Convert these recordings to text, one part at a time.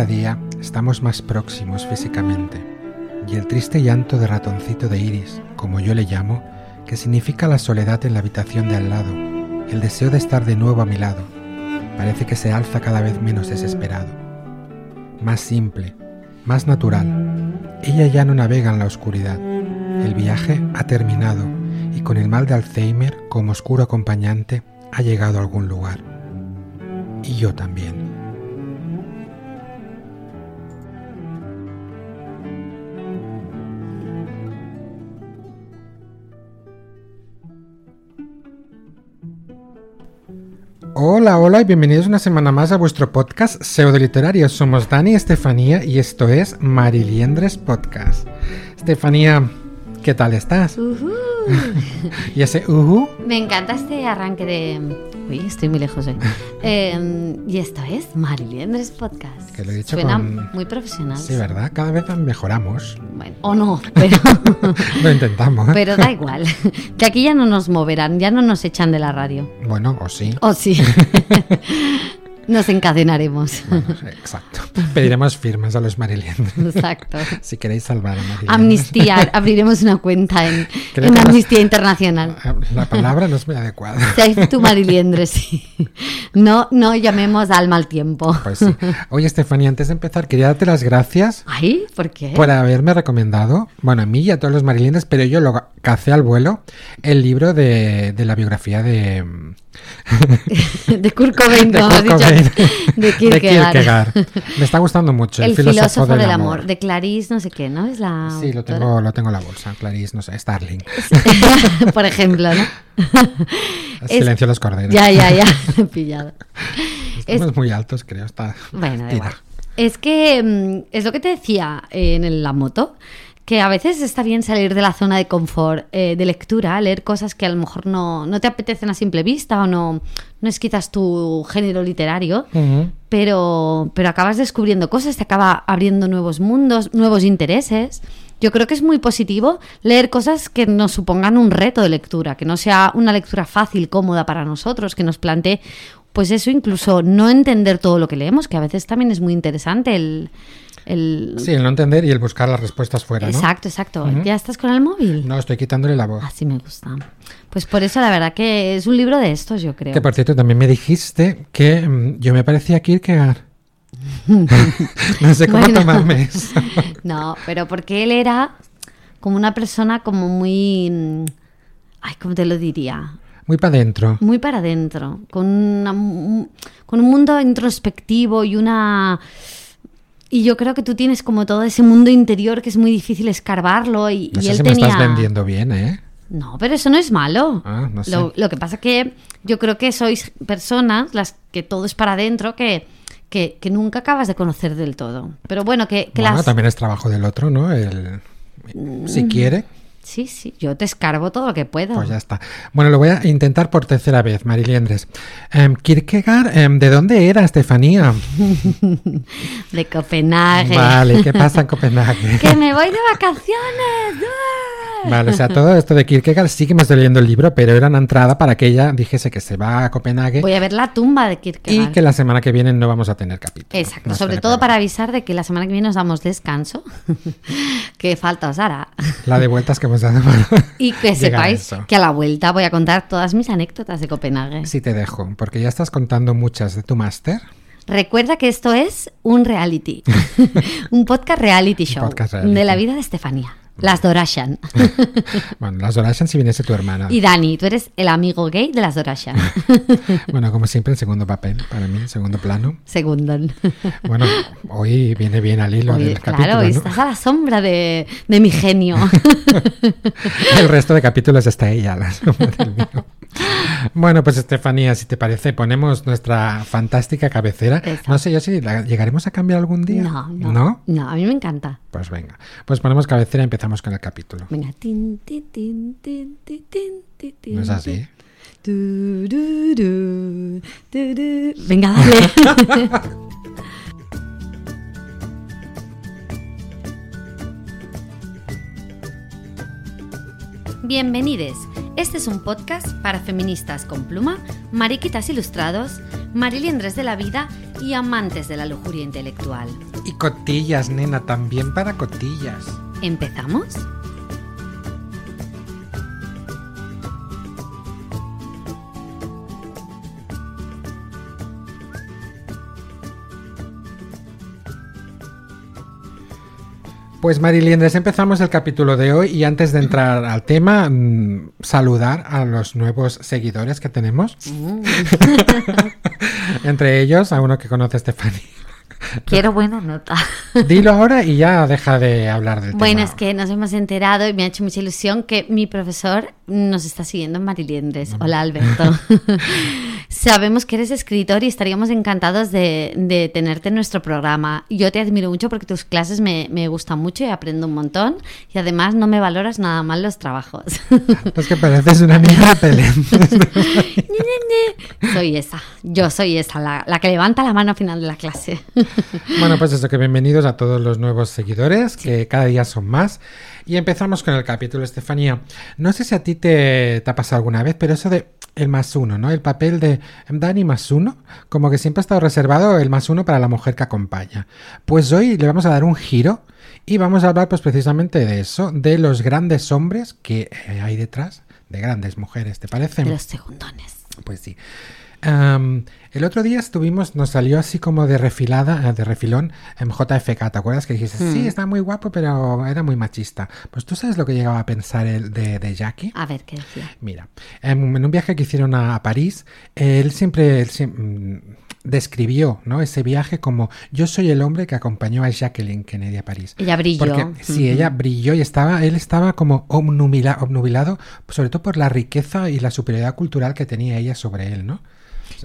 cada día estamos más próximos físicamente, y el triste llanto de ratoncito de Iris, como yo le llamo, que significa la soledad en la habitación de al lado, el deseo de estar de nuevo a mi lado, parece que se alza cada vez menos desesperado. Más simple, más natural. Ella ya no navega en la oscuridad. El viaje ha terminado y con el mal de Alzheimer como oscuro acompañante ha llegado a algún lugar. Y yo también. Hola, hola y bienvenidos una semana más a vuestro podcast Pseudo Literario. Somos Dani y Estefanía y esto es Mariliendres Podcast. Estefanía, ¿qué tal estás? Ujú. ¿Y ese uhu? Me encanta este arranque de. Uy, estoy muy lejos hoy. Eh, y esto es Mariliendres Podcast. Que lo he dicho Suena con- muy profesional. Sí, ¿verdad? Cada vez mejoramos. Bueno, o no, pero, Lo intentamos. pero da igual. Que aquí ya no nos moverán, ya no nos echan de la radio. Bueno, o sí. O sí. Nos encadenaremos. Bueno, exacto. Pediremos firmas a los mariliendres. Exacto. Si queréis salvar a Mariliendres. Amnistía. Abriremos una cuenta en, en Amnistía Internacional. La palabra no es muy adecuada. Save tu Mariliendre, sí. No, no llamemos al mal tiempo. Pues sí. Oye, Estefanía, antes de empezar, quería darte las gracias Ay, ¿por qué? por haberme recomendado, bueno, a mí y a todos los mariliendres, pero yo lo cacé al vuelo, el libro de, de la biografía de, De Kurt Cobain, de como dicho. Cobain. De Kierkegaard. Kierkegaard. Me está gustando mucho. El, El filósofo del amor. De Clarice, no sé qué, ¿no? Es la. Sí, lo tengo, lo tengo en la bolsa. Clarice, no sé, Starling. Por ejemplo, ¿no? Es- Silencio a los corderos. Ya, ya, ya. Pillado. Estamos muy altos, creo. Está... Bueno, da Tira. igual. Es que mm, es lo que te decía eh, en la moto, que a veces está bien salir de la zona de confort, eh, de lectura, leer cosas que a lo mejor no, no te apetecen a simple vista o no, no es quizás tu género literario, pero, pero acabas descubriendo cosas, te acaba abriendo nuevos mundos, nuevos intereses. Yo creo que es muy positivo leer cosas que nos supongan un reto de lectura, que no sea una lectura fácil, cómoda para nosotros, que nos plantee, pues eso, incluso no entender todo lo que leemos, que a veces también es muy interesante el... el- Sí, el no entender y el buscar las respuestas fuera, ¿no? Exacto, exacto. ¿Ya estás con el móvil? No, estoy quitándole la voz. Así me gusta. Pues por eso la verdad que es un libro de estos, yo creo. Que por cierto, también me dijiste que mm, yo me parecía a Kierkegaard. no sé cómo Bueno. tomarme eso. No, pero porque él era como una persona como muy... mm, Ay, ¿cómo te lo diría? Muy para adentro. Muy para adentro, con, una- con un mundo introspectivo y una... Y yo creo que tú tienes como todo ese mundo interior que es muy difícil escarbarlo y, No y sé él si me tenía... estás vendiendo bien, ¿eh? No, pero eso no es malo. Ah, no sé. lo, lo que pasa que yo creo que sois personas, las que todo es para adentro, que, que, que nunca acabas de conocer del todo. Pero bueno, que, que Bueno, las... también es trabajo del otro, ¿no? El... Si quiere, Sí, sí, yo te escarbo todo lo que puedo. pues ya está. Bueno, lo voy a intentar por tercera vez, Mariliendres. Em, Kierkegaard, em, ¿de dónde era, Estefanía? De Copenhague. Vale, ¿qué pasa en Copenhague? ¡Que me voy de vacaciones! ¡Ah! Vale, o sea, todo esto de Kierkegaard sí que me estoy leyendo el libro, pero era una entrada para que ella dijese que se va a Copenhague Voy a ver la tumba de y Kierkegaard. que la semana que viene no vamos a tener capítulo. Exacto, No sobre todo problema. para avisar de que la semana que viene nos damos descanso. que falta os hará. La de vueltas que hemos dado. Y que a sepáis eso. que a la vuelta voy a contar todas mis anécdotas de Copenhague. Sí te dejo, porque ya estás contando muchas de tu máster. Recuerda que esto es un reality. un podcast reality show. podcast reality. De la vida de Estefanía. Las Dorashan. Bueno, las Dorashan si viniese tu hermana. y Dani, tú eres el amigo gay de las Dorashan. Bueno, como siempre, en segundo papel, para mí, segundo plano. Segundo. Bueno, hoy viene bien al hilo del claro, capítulo, ¿no? estás a la sombra de, de mi genio. El resto de capítulos está ella, la sombra del mío. Bueno, pues Estefanía, si te parece, ponemos nuestra fantástica cabecera. Exacto. No sé yo si la llegaremos a cambiar algún día. No, no. ¿No? No, a mí me encanta. Pues venga. Pues ponemos cabecera y empezamos con el capítulo. Venga. Tin, tin, tin, tin, tin, tin, tin, ¿No es así? Venga, dale. Bienvenides. Este es un podcast para feministas con pluma, mariquitas ilustrados, mariliendres de la vida y amantes de la lujuria intelectual. Y cotillas, nena, también para cotillas. ¿Empezamos? Pues Mariliendres, empezamos el capítulo de hoy y antes de entrar al tema, mm, saludar a los nuevos seguidores que tenemos. Entre ellos, a uno que conoce Stephanie. Quiero buena nota. Dilo ahora y ya deja de hablar del Bueno, tema. es que nos hemos enterado y me ha hecho mucha ilusión que mi profesor nos está siguiendo en Mariliendres. Hola, Alberto. Sabemos que eres escritor y estaríamos encantados de, de tenerte en nuestro programa. Yo te admiro mucho porque tus clases me, me gustan mucho y aprendo un montón. Y además no me valoras nada mal los trabajos. Es que pareces una niña pelente. soy esa, yo soy esa, la, la que levanta la mano al final de la clase. Bueno, pues eso, que bienvenidos a todos los nuevos seguidores, que cada día son más. Y empezamos con el capítulo, Estefanía. No sé si a ti te, te ha pasado alguna vez, pero eso de el más uno, ¿no? El papel de Dani más uno, como que siempre ha estado reservado el más uno para la mujer que acompaña. Pues hoy le vamos a dar un giro y vamos a hablar pues precisamente de eso, de los grandes hombres que eh, hay detrás de grandes mujeres, ¿te parece? De los segundones. Pues sí. Um, el otro día estuvimos, nos salió así como de refilada, eh, de refilón en JFK, ¿te acuerdas? Que dijiste, Mm. sí, está muy guapo, pero era muy machista. Pues tú sabes lo que llegaba a pensar el de, de Jackie. A ver, ¿qué decía? Mira, en, en un viaje que hicieron a, a París, él siempre, él mm, describió ¿no? ese viaje como yo soy el hombre que acompañó a Jacqueline Kennedy a París. Ella brilló. Porque sí, ella brilló y estaba, él estaba como obnubila- obnubilado, sobre todo por la riqueza y la superioridad cultural que tenía ella sobre él, ¿no?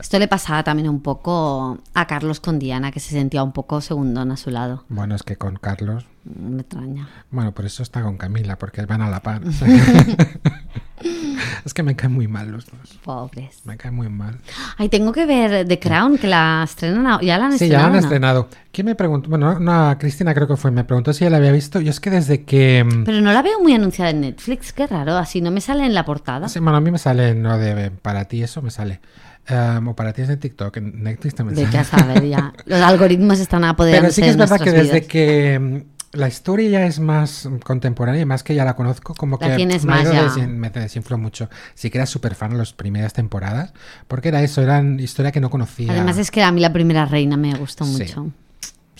Esto le pasaba también un poco a Carlos con Diana, que se sentía un poco segundón a su lado. Bueno, es que con Carlos, Me extraña. bueno, por eso está con Camila, porque van a la par. es que me caen muy mal los dos. Pobres. Me caen muy mal. Ay, tengo que ver The Crown, que la estrenan, ya la han Sí, ya estrenado. la han estrenado. ¿Quién me preguntó? Bueno, no, Cristina creo que fue, me preguntó si ya la había visto. Yo es que desde que... mm, Pero no la veo muy anunciada en Netflix, qué raro, así no me sale en la portada. sí, bueno, a mí me sale, no de para ti eso me sale. Um, o para ti es de TikTok, en Netflix también De sale. qué a saber ya. Los algoritmos están apoderándose Pero sí que es verdad que desde que mm, la historia ya es más contemporánea y más que ya la conozco, como La que me, más ya. me desinfló mucho. Sí que era súper fan de las primeras temporadas, porque era eso, eran historia que no conocía. Además es que a mí la primera reina me gustó Sí. mucho.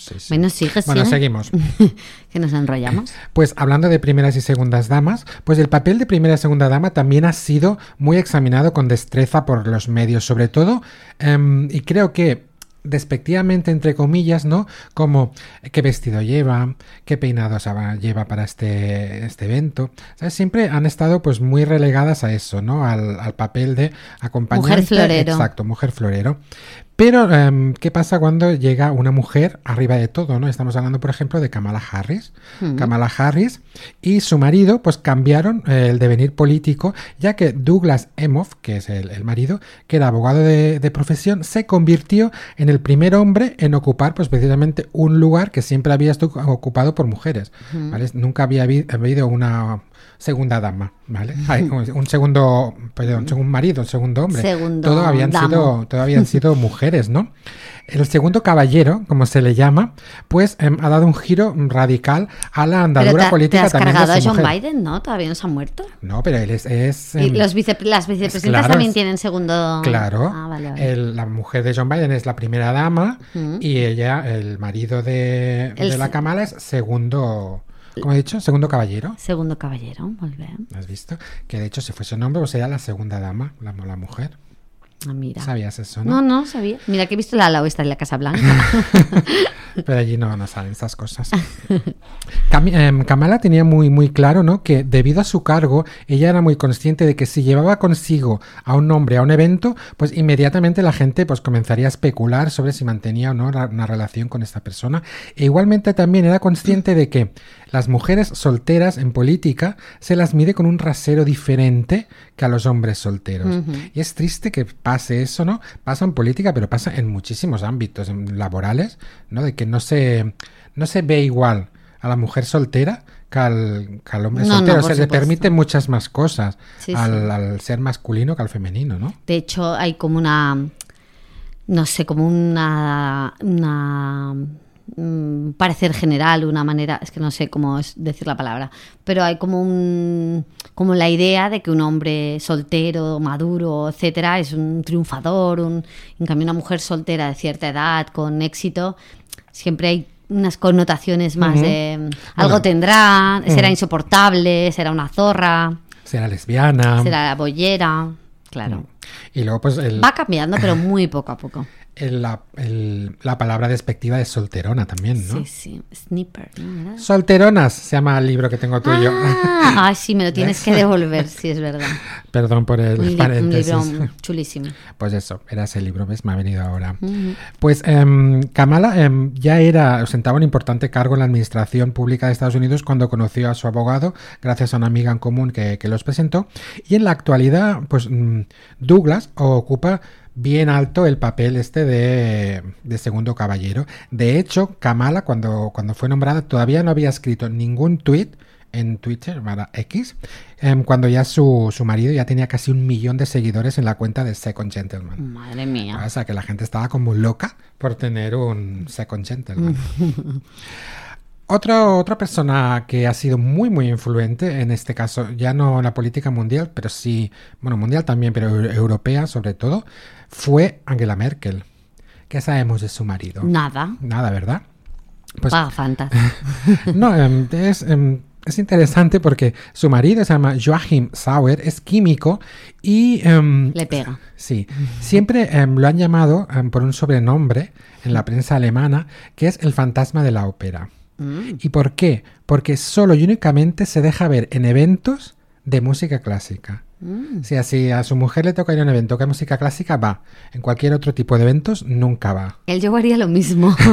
Sí, sí. Bueno, sigue, Bueno, sigue. seguimos. que nos enrollamos. Pues hablando de primeras y segundas damas, pues el papel de primera y segunda dama también ha sido muy examinado con destreza por los medios, sobre todo, em, y creo que despectivamente entre comillas, ¿no? Como qué vestido lleva, qué peinado lleva para este, este evento. ¿Sabes? Siempre han estado pues muy relegadas a eso, ¿no? Al, al papel de acompañante. florero. Exacto, mujer florero. Pero, em, ¿qué pasa cuando llega una mujer arriba de todo, no? Estamos hablando, por ejemplo, de Kamala Harris. Mm. Kamala Harris y su marido, pues cambiaron eh, el devenir político, ya que Douglas Emhoff, que es el, el marido, que era abogado de, de profesión, se convirtió en el primer hombre en ocupar, pues precisamente, un lugar que siempre había estado ocupado por mujeres, ¿vale? Nunca había habi- habido una segunda dama, ¿vale? Ay, un segundo, perdón, un marido, un segundo hombre. Segundo todo habían sido, todo habían sido mujeres, ¿no? El segundo caballero, como se le llama, pues em, ha dado un giro radical a la Pero andadura te, te política has también cargado de a John mujer. Biden, ¿no? Todavía no se ha muerto. No, pero él es, es, Y em, los vice- las vicepresidentas claro, también tienen segundo. Claro, Ah, vale, vale. el- la mujer de John Biden es la primera dama y ella, el marido de, El de la Kamala es segundo, como he dicho, segundo caballero. Segundo caballero, muy bien. ¿Has visto? Que de hecho, si fuese un hombre, pues sería la segunda dama, la, la mujer. Ah, mira. ¿Sabías eso, no? No, no, sabía. Mira que he visto la oeste de la Casa Blanca. Pero allí no, no salen estas cosas. Cam- em, Kamala tenía muy, muy claro, ¿no? Que debido a su cargo, ella era muy consciente de que si llevaba consigo a un hombre a un evento, pues inmediatamente la gente pues comenzaría a especular sobre si mantenía o no una relación con esta persona. E igualmente también era consciente de que las mujeres solteras en política se las mide con un rasero diferente que a los hombres solteros. Y es triste que pase eso, ¿no? Pasa en política, pero pasa en muchísimos ámbitos en laborales, ¿no? De que no se, no se ve igual a la mujer soltera que al, que al hombre No, no, soltero. por se le supuesto. permiten muchas más cosas Sí, al, sí. al ser masculino que al femenino, ¿no? De hecho, hay como una no sé, como una, una mm, parecer general, una manera, es que no sé cómo es decir la palabra, pero hay como un como la idea de que un hombre soltero, maduro, etcétera, es un triunfador, un, en cambio una mujer soltera de cierta edad, con éxito, siempre hay unas connotaciones más de algo Bueno. tendrá, será insoportable, será una zorra, Será lesbiana. será bollera, claro. Y luego, pues, el, Va cambiando, pero muy poco a poco. la, el- la palabra despectiva de solterona también, ¿no? Sí, sí. ¿Verdad? Solteronas se llama el libro que tengo tuyo. Ah, ay, sí, me lo tienes que devolver, sí, es verdad. Perdón por el Un, li- un paréntesis. libro chulísimo. Pues eso, era ese libro, ¿ves? Me ha venido ahora. Pues em, Kamala em, ya era, ostentaba un importante cargo en la administración pública de Estados Unidos cuando conoció a su abogado, gracias a una amiga en común que, que los presentó. Y en la actualidad, pues mm, Douglas ocupa bien alto el papel este de, de segundo caballero. De hecho, Kamala, cuando, cuando fue nombrada, todavía no había escrito ningún tuit en Twitter, para X, em, cuando ya su, su marido ya tenía casi un millón de seguidores en la cuenta de Second Gentleman. Madre mía. O sea, que la gente estaba como loca por tener un second gentleman. Otra, otra persona que ha sido muy, muy influente, en este caso ya no en la política mundial, pero sí, bueno, mundial también, pero eu- europea sobre todo, fue Angela Merkel. ¿Qué sabemos de su marido? Nada. Nada, ¿verdad? Pues no, em, es, em, es interesante porque su marido se llama Joachim Sauer, es químico y... em, Le pega. Sí, siempre em, lo han llamado por un sobrenombre en la prensa alemana que es el fantasma de la ópera. Mm. ¿Y por qué? Porque solo y únicamente se deja ver en eventos de música clásica. Mm. O sea, si a su mujer le toca ir a un evento que es música clásica, va. En cualquier otro tipo de eventos, nunca va. Él yo haría lo mismo.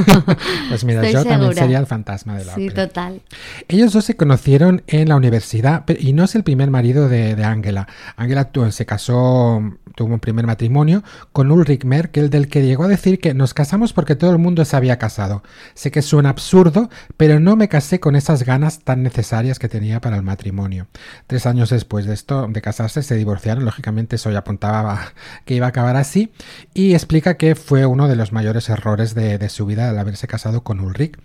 Pues mira, Estoy yo también sería el fantasma de la sí, ópera. total. Ellos dos se conocieron en la universidad y no es el primer marido de. Angela tu- se casó, tuvo un primer matrimonio con Ulrich Merkel, del que llegó a decir que nos casamos porque todo el mundo se había casado. Sé que suena absurdo, pero no me casé con esas ganas tan necesarias que tenía para el matrimonio. Tres años después de esto, de casarse, se divorciaron. Lógicamente eso ya apuntaba que iba a acabar así. Y explica que fue uno de los mayores errores de, de su vida al haberse casado con Ulrich.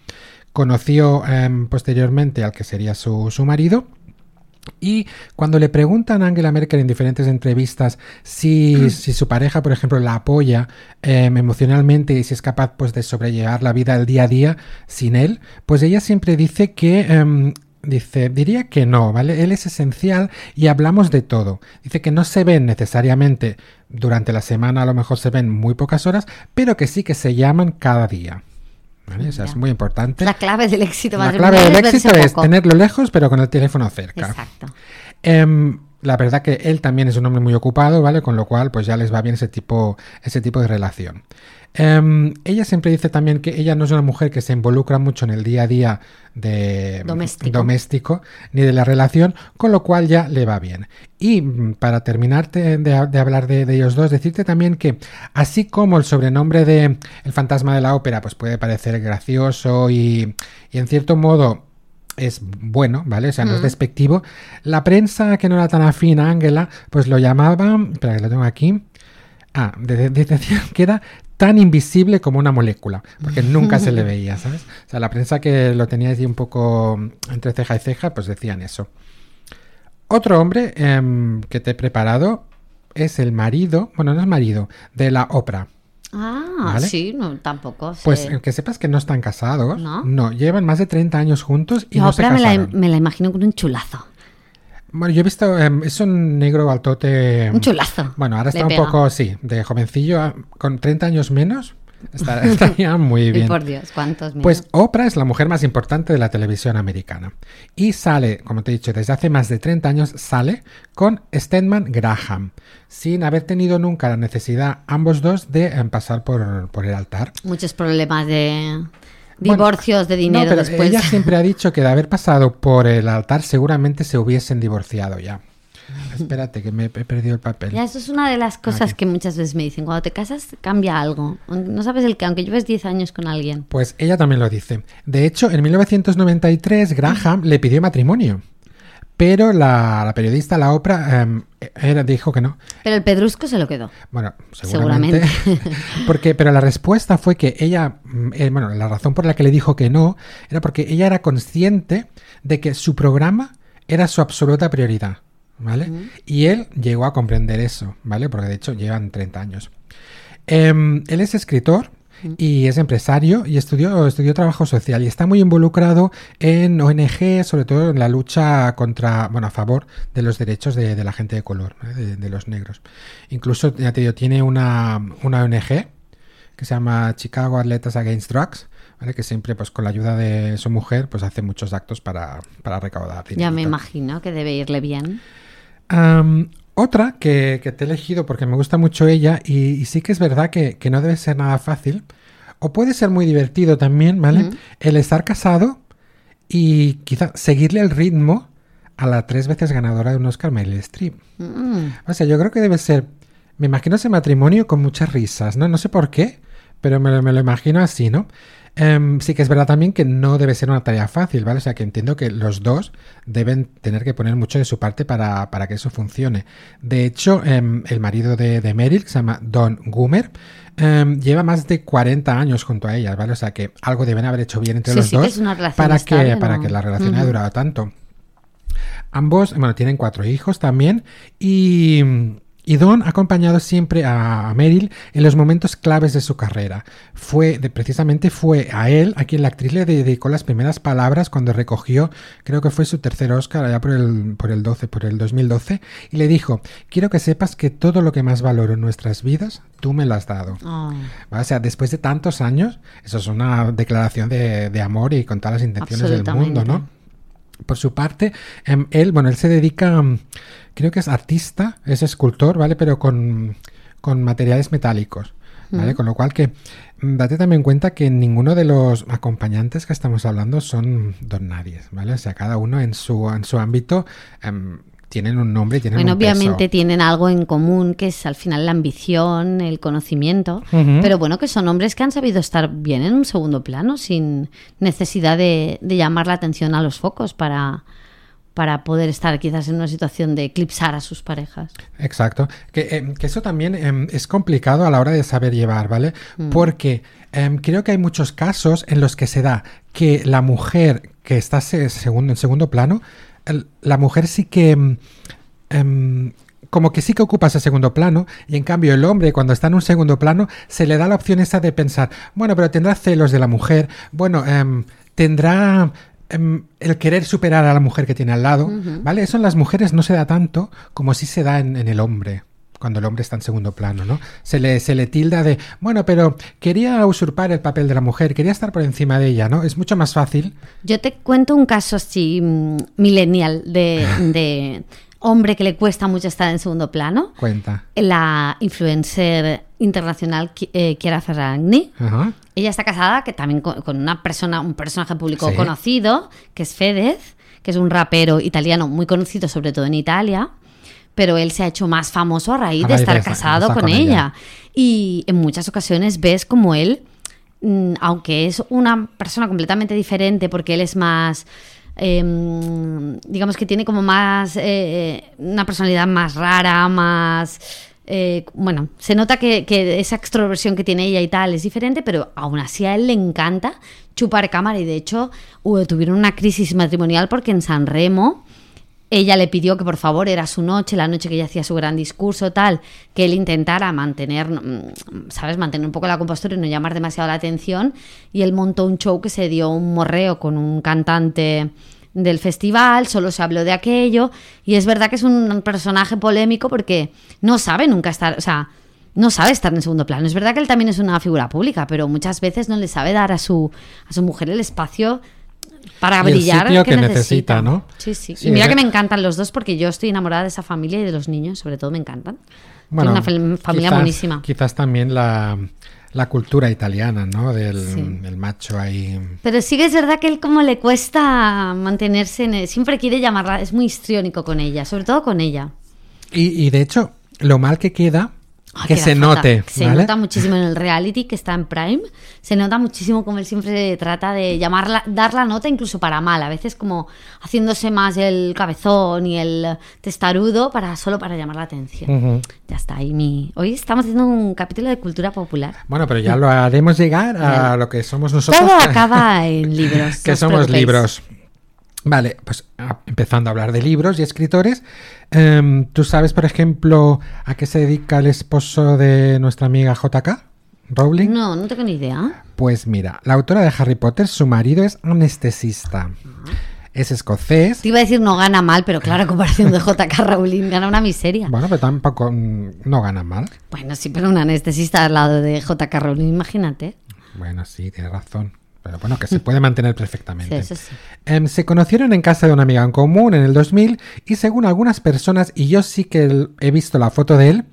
Conoció em, posteriormente al que sería su, su marido. Y cuando le preguntan a Angela Merkel en diferentes entrevistas si, si su pareja, por ejemplo, la apoya em, emocionalmente y si es capaz pues, de sobrellevar la vida el día a día sin él, pues ella siempre dice que em, Dice, diría que no, ¿vale? Él es esencial y hablamos de todo. Dice que no se ven necesariamente durante la semana, a lo mejor se ven muy pocas horas, pero que sí que se llaman cada día. ¿Vale? O sea, es muy importante. La clave del éxito La clave del éxito es poco. tenerlo lejos, pero con el teléfono cerca. Exacto. Em, la verdad que él también es un hombre muy ocupado, ¿vale? Con lo cual, pues ya les va bien ese tipo, ese tipo de relación. Em, ella siempre dice también que ella no es una mujer que se involucra mucho en el día a día de Doméstico. doméstico, ni de la relación, con lo cual ya le va bien. Y mm, para terminarte de, de hablar de, de ellos dos, decirte también que así como el sobrenombre de El fantasma de la ópera pues puede parecer gracioso y, y en cierto modo es bueno, ¿vale? O sea, no es despectivo. La prensa que no era tan afín a Ángela, pues lo llamaba, espera que lo tengo aquí. Ah, de- de- de- decían que era tan invisible como una molécula, porque nunca se le veía, ¿sabes? O sea, la prensa que lo tenía allí un poco entre ceja y ceja, pues decían eso. Otro hombre em, que te he preparado es el marido, bueno, no es marido, de la ópera. Ah, ¿Vale? sí, no, tampoco. sé. Pues que sepas que no están casados. ¿No? llevan más de 30 años juntos y Yo no se Oprah me la, casaron. me la imagino con un chulazo. Bueno, yo he visto, em, es un negro altote. Un chulazo. Bueno, ahora está un poco, sí, de jovencillo, ah, con 30 años menos. Está, estaría muy Y bien. por Dios, cuántos. Pues Oprah es la mujer más importante de la televisión americana. Y sale, como te he dicho, desde hace más de 30 años, sale con Stedman Graham, sin haber tenido nunca la necesidad, ambos dos, de em, pasar por, por el altar. Muchos problemas de Bueno, divorcios de dinero no, pero después. ella siempre ha dicho que de haber pasado por el altar seguramente se hubiesen divorciado ya. Espérate, que me he perdido el papel. Ya, eso es una de las cosas Aquí. que muchas veces me dicen. Cuando te casas, cambia algo. No sabes el que, aunque lleves 10 años con alguien. Pues ella también lo dice. De hecho, en 1993 Graham le pidió matrimonio. Pero la, la periodista, la Oprah, em, Era, dijo que no. Pero el pedrusco se lo quedó. Bueno, seguramente. porque, pero la respuesta fue que ella, mm, eh, bueno, la razón por la que le dijo que no era porque ella era consciente de que su programa era su absoluta prioridad, ¿vale? Y él llegó a comprender eso, ¿vale? Porque de hecho llevan 30 años. Em, él es escritor, y es empresario y estudió, estudió trabajo social y está muy involucrado en ONG, sobre todo en la lucha contra, bueno, a favor de los derechos de, la gente de color, de, los negros. Incluso, ya te digo, tiene una, una ONG que se llama Chicago Atletas Against Drugs, ¿vale? que siempre, pues con la ayuda de su mujer, pues hace muchos actos para, para recaudar dinero. Ya me imagino que debe irle bien. Otra que, te he elegido porque me gusta mucho ella y, sí que es verdad que, no debe ser nada fácil, o puede ser muy divertido también, ¿vale? El estar casado y quizá seguirle el ritmo a la tres veces ganadora de un Oscar, Meryl Streep. Mm. O sea, yo creo que debe ser, me imagino ese matrimonio con muchas risas, ¿no? No sé por qué, pero me, me lo imagino así, ¿no? Em, sí que es verdad también que no debe ser una tarea fácil, ¿vale? O sea que entiendo que los dos deben tener que poner mucho de su parte para, que eso funcione. De hecho, em, el marido de, de, Meryl, que se llama Don Goomer, em, lleva más de 40 años junto a ella, ¿vale? O sea que algo deben haber hecho bien entre los dos para, que, para que la relación haya durado tanto. Ambos, bueno, tienen cuatro hijos también y y Don ha acompañado siempre a, Meryl en los momentos claves de su carrera. Fue, precisamente fue a él a quien la actriz le dedicó las primeras palabras cuando recogió, creo que fue su tercer Oscar allá por el, por el 12, por el 2012, y le dijo, quiero que sepas que todo lo que más valoro en nuestras vidas, tú me lo has dado. Ah. O sea, después de tantos años, eso es una declaración de, de amor y con todas las intenciones del mundo, ¿no? Por su parte, em, él, bueno, él se dedica, mm, creo que es artista, es escultor, ¿vale? Pero con, materiales metálicos, ¿vale? Con lo cual que mm, date también cuenta que ninguno de los acompañantes que estamos hablando son don nadie, ¿vale? O sea, cada uno en su, en su ámbito em, tienen un nombre, tienen bueno, un obviamente tienen algo en común, que es al final la ambición, el conocimiento, pero bueno, que son hombres que han sabido estar bien en un segundo plano, sin necesidad de, llamar la atención a los focos para, para poder estar quizás en una situación de eclipsar a sus parejas. Exacto, que, em, eso también em, es complicado a la hora de saber llevar, ¿vale? Mm. Porque em, creo que hay muchos casos en los que se da que la mujer que está segundo, en segundo plano la mujer sí que... Mm, em, como que sí que ocupa ese segundo plano y en cambio el hombre cuando está en un segundo plano se le da la opción esa de pensar, bueno, pero tendrá celos de la mujer, bueno, em, tendrá em, el querer superar a la mujer que tiene al lado, ¿vale? Eso en las mujeres no se da tanto como si se da en el hombre cuando el hombre está en segundo plano, ¿no? Se le, se le tilda de, bueno, pero quería usurpar el papel de la mujer, quería estar por encima de ella, ¿no? Es mucho más fácil. Yo te cuento un caso así mm, millennial de, hombre que le cuesta mucho estar en segundo plano. Cuenta. La influencer internacional eh, Chiara Ferragni. Ella está casada que también con, una persona, un personaje público conocido, que es Fedez, que es un rapero italiano muy conocido sobre todo en Italia pero él se ha hecho más famoso a raíz de estar casado con, ella. Y en muchas ocasiones ves como él, mm, aunque es una persona completamente diferente porque él es más... Em, digamos que tiene como más eh, una personalidad más rara, más eh, bueno, se nota que, que, esa extroversión que tiene ella y tal es diferente, pero aún así a él le encanta chupar cámara y de hecho tuvieron una crisis matrimonial porque en San Remo ella le pidió que por favor era su noche, la noche que ella hacía su gran discurso, tal, que él intentara mantener, mm, ¿sabes? Mantener un poco la compostura y no llamar demasiado la atención. Y él montó un show que se dio un morreo con un cantante del festival, solo se habló de aquello. Y es verdad que es un personaje polémico porque no sabe nunca estar, o sea, no sabe estar en segundo plano. Es verdad que él también es una figura pública, pero muchas veces no le sabe dar a su, a su mujer el espacio para brillar el que, necesita, ¿no? Sí, sí. y mira que me encantan los dos porque yo estoy enamorada de esa familia y de los niños, sobre todo me encantan. Bueno, una familia buenísima. Quizás también la, cultura italiana, ¿no? Del macho ahí. Pero sí que es verdad que él como le cuesta mantenerse, en siempre quiere llamarla, es muy histriónico con ella, sobre todo con ella. Y, y de hecho, lo mal que queda Que se falta. note, Se ¿vale? nota muchísimo en el reality que está en Prime. Se nota muchísimo como él siempre trata de llamarla, dar la nota incluso para mal. A veces como haciéndose más el cabezón y el testarudo para solo para llamar la atención. Ya está ahí mi. Hoy estamos haciendo un capítulo de cultura popular. Bueno, pero ya lo haremos llegar a lo que somos nosotros. Todo acaba en libros. que somos preocupéis. libros. Vale, pues empezando a hablar de libros y escritores, em, ¿tú sabes, por ejemplo, a qué se dedica el esposo de nuestra amiga JK? Rowling. No, no tengo ni idea. Pues mira, la autora de Harry Potter, su marido es anestesista. Es escocés. Te iba a decir no gana mal, pero claro, a comparación de JK Rowling, gana una miseria. Bueno, pero tampoco mm, no gana mal. Bueno, sí, pero un anestesista al lado de JK Rowling, imagínate. Bueno, sí, tienes razón. Pero bueno, que se puede mantener perfectamente. sí. Em, se conocieron en casa de una amiga en común en el 2000 y según algunas personas, y yo sí que he visto la foto de él,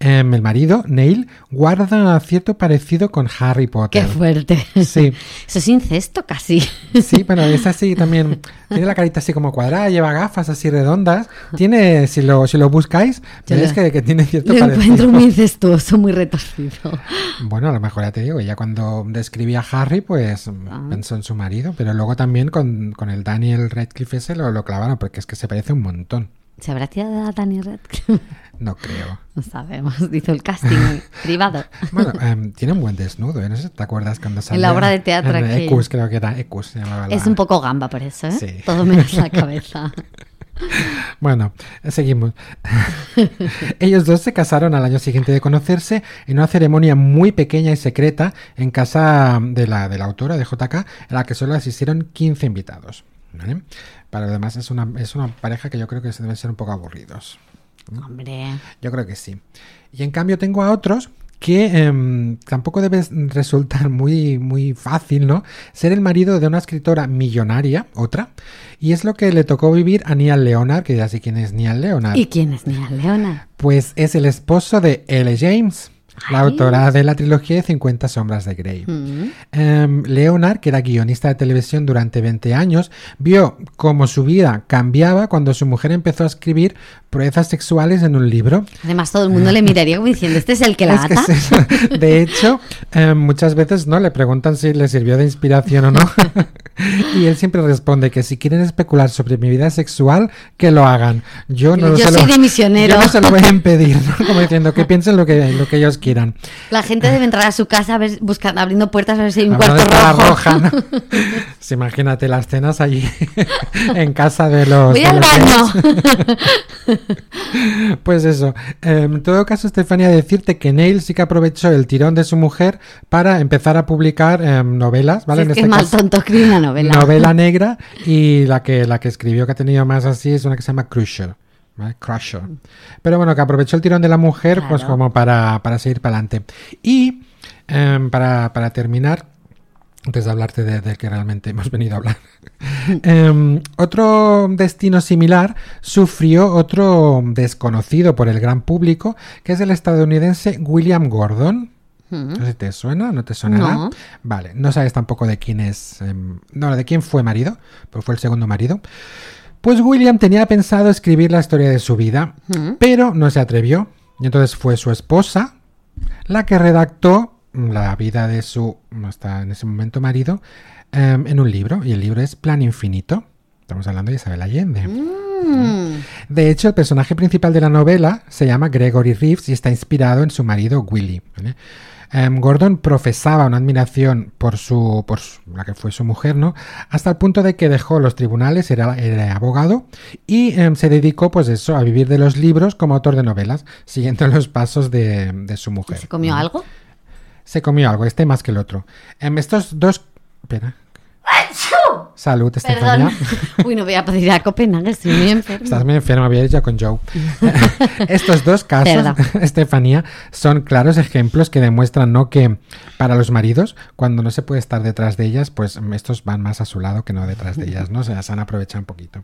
em, el marido, Neil, guarda cierto parecido con Harry Potter. Qué fuerte. Sí, Eso es incesto casi. sí, bueno, es así también. Tiene la carita así como cuadrada, lleva gafas así redondas. Tiene, si lo, si lo buscáis, veréis que, que tiene cierto Lo parecido. encuentro muy incestuoso, muy retorcido. Bueno, a lo mejor ya te digo, ya cuando describía a Harry, pues Ah. pensó en su marido, pero luego también con, con el Daniel Radcliffe ese lo, lo clavaron, porque es que se parece un montón. ¿Se habrá tirado a Dani Radcliffe? No creo. No sabemos, hizo el casting privado. Bueno, em, tiene un buen desnudo, ¿eh? No sé si te acuerdas cuando salió. la obra de teatro en que- Ecus, creo que era Ecus, se llamaba la- Es un poco gamba por eso, ¿eh? Sí. Todo menos la cabeza. Bueno, seguimos. Ellos dos se casaron al año siguiente de conocerse en una ceremonia muy pequeña y secreta en casa de la, de la autora de JK, en la que solo asistieron 15 invitados. ¿vale? Para lo demás es una, es una pareja que yo creo que se deben ser un poco aburridos. Hombre, Yo creo que sí. Y en cambio tengo a otros que em, tampoco debe resultar muy, muy fácil, ¿no? Ser el marido de una escritora millonaria, otra, y es lo que le tocó vivir a Neil Leonard, que ya sé quién es Neil Leonard. ¿y quién es Nia Leona? Pues es el esposo de L. James, la Ay. autora de la trilogía de 50 sombras de Grey. Mm. Em, Leonard, que era guionista de televisión durante 20 años, vio cómo su vida cambiaba cuando su mujer empezó a escribir proezas sexuales en un libro. Además, todo el mundo le miraría como diciendo, ¿este es el que la Es que ata? es. De hecho, em, muchas veces no le preguntan si le sirvió de inspiración o no. y él siempre responde que si quieren especular sobre mi vida sexual, que lo hagan. Yo no Yo se lo- soy de misionero. Yo no se lo voy a impedir, ¿no? Como diciendo que piensen lo que, lo que ellos quieran. La gente debe entrar a su casa a ver, buscando, abriendo puertas a ver si hay un ¿Dónde cuarto rojo. roja, ¿no? Sí, imagínate las cenas allí en casa de los. Voy de al baño. Pues eso. Eh, en todo caso, Estefania, decirte que Neil sí que aprovechó el tirón de su mujer para empezar a publicar em, novelas, ¿vale? Si es en que este mal caso, tonto escribe una novela. novela negra y la que, la que escribió que ha tenido más así es una que se llama Crusher. ¿vale? Crusher. Pero bueno, que aprovechó el tirón de la mujer pues como para, para seguir para adelante. Y em, para, para terminar, antes de hablarte de, de que realmente hemos venido a hablar. Em, otro destino similar sufrió otro desconocido por el gran público, que es el estadounidense William Gordon. No sé si te suena, no te sonará. No. Vale, no sabes tampoco de quién es. em, no, de quién fue marido, pues fue el segundo marido. Pues William tenía pensado escribir la historia de su vida, Mm. pero no se atrevió. Y entonces fue su esposa la que redactó la vida de su, hasta en ese momento marido, em, en un libro. Y el libro es Plan Infinito. Estamos hablando de Isabel Allende. Mm. De hecho, el personaje principal de la novela se llama Gregory Reeves y está inspirado en su marido Willy. ¿vale? Em, Gordon profesaba una admiración por su, por su- la que fue su mujer, ¿no? Hasta el punto de que dejó los tribunales, era, era abogado y em, se dedicó, pues eso, a vivir de los libros como autor de novelas, siguiendo los pasos de, de su mujer. ¿Se comió algo? Se comió algo, este más que el otro. Em, estos dos. Espera. Salud, Estefanía. Perdón. Uy, no voy a poder ir a Copenhague, estoy muy enferma. Estás muy enferma, había dicho con Joe. Estos dos casos. Estefanía, son claros ejemplos que demuestran ¿no? que para los maridos, cuando no se puede estar detrás de ellas, pues estos van más a su lado que no detrás de ellas, ¿no? O sea, se han aprovechado un poquito.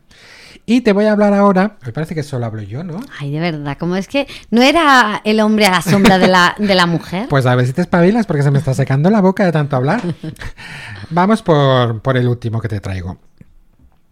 Y te voy a hablar ahora, me parece que solo hablo yo, ¿no? Ay, de verdad, como es que no era el hombre a la sombra de la, de la mujer. Pues a ver si te espabilas porque se me está secando la boca de tanto hablar. Vamos por, por el último que te traigo.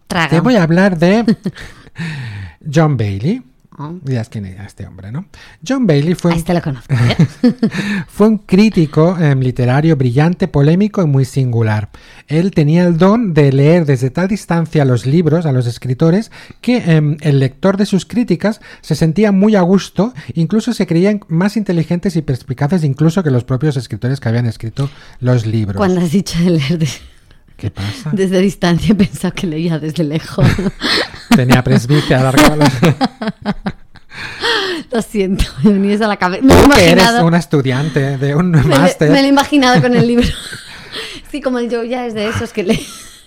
Traga. Te voy a hablar de John Bailey. Ah. Dirás quién era este hombre, ¿no? John Bailey fue un, este lo conozco. ¿eh? fue un crítico em, literario brillante, polémico y muy singular. Él tenía el don de leer desde tal distancia los libros a los escritores que em, el lector de sus críticas se sentía muy a gusto, incluso se creían más inteligentes y perspicaces incluso que los propios escritores que habían escrito los libros. Cuando has dicho de leer de- ¿Qué pasa? desde distancia, he pensado que leía desde lejos. Tenía presbicia, alargaba. Lo siento, me venís a la cabeza. Me Tú que eres una estudiante de un Me, máster. me lo he imaginado con el libro. Sí, como yo ya es de esos que le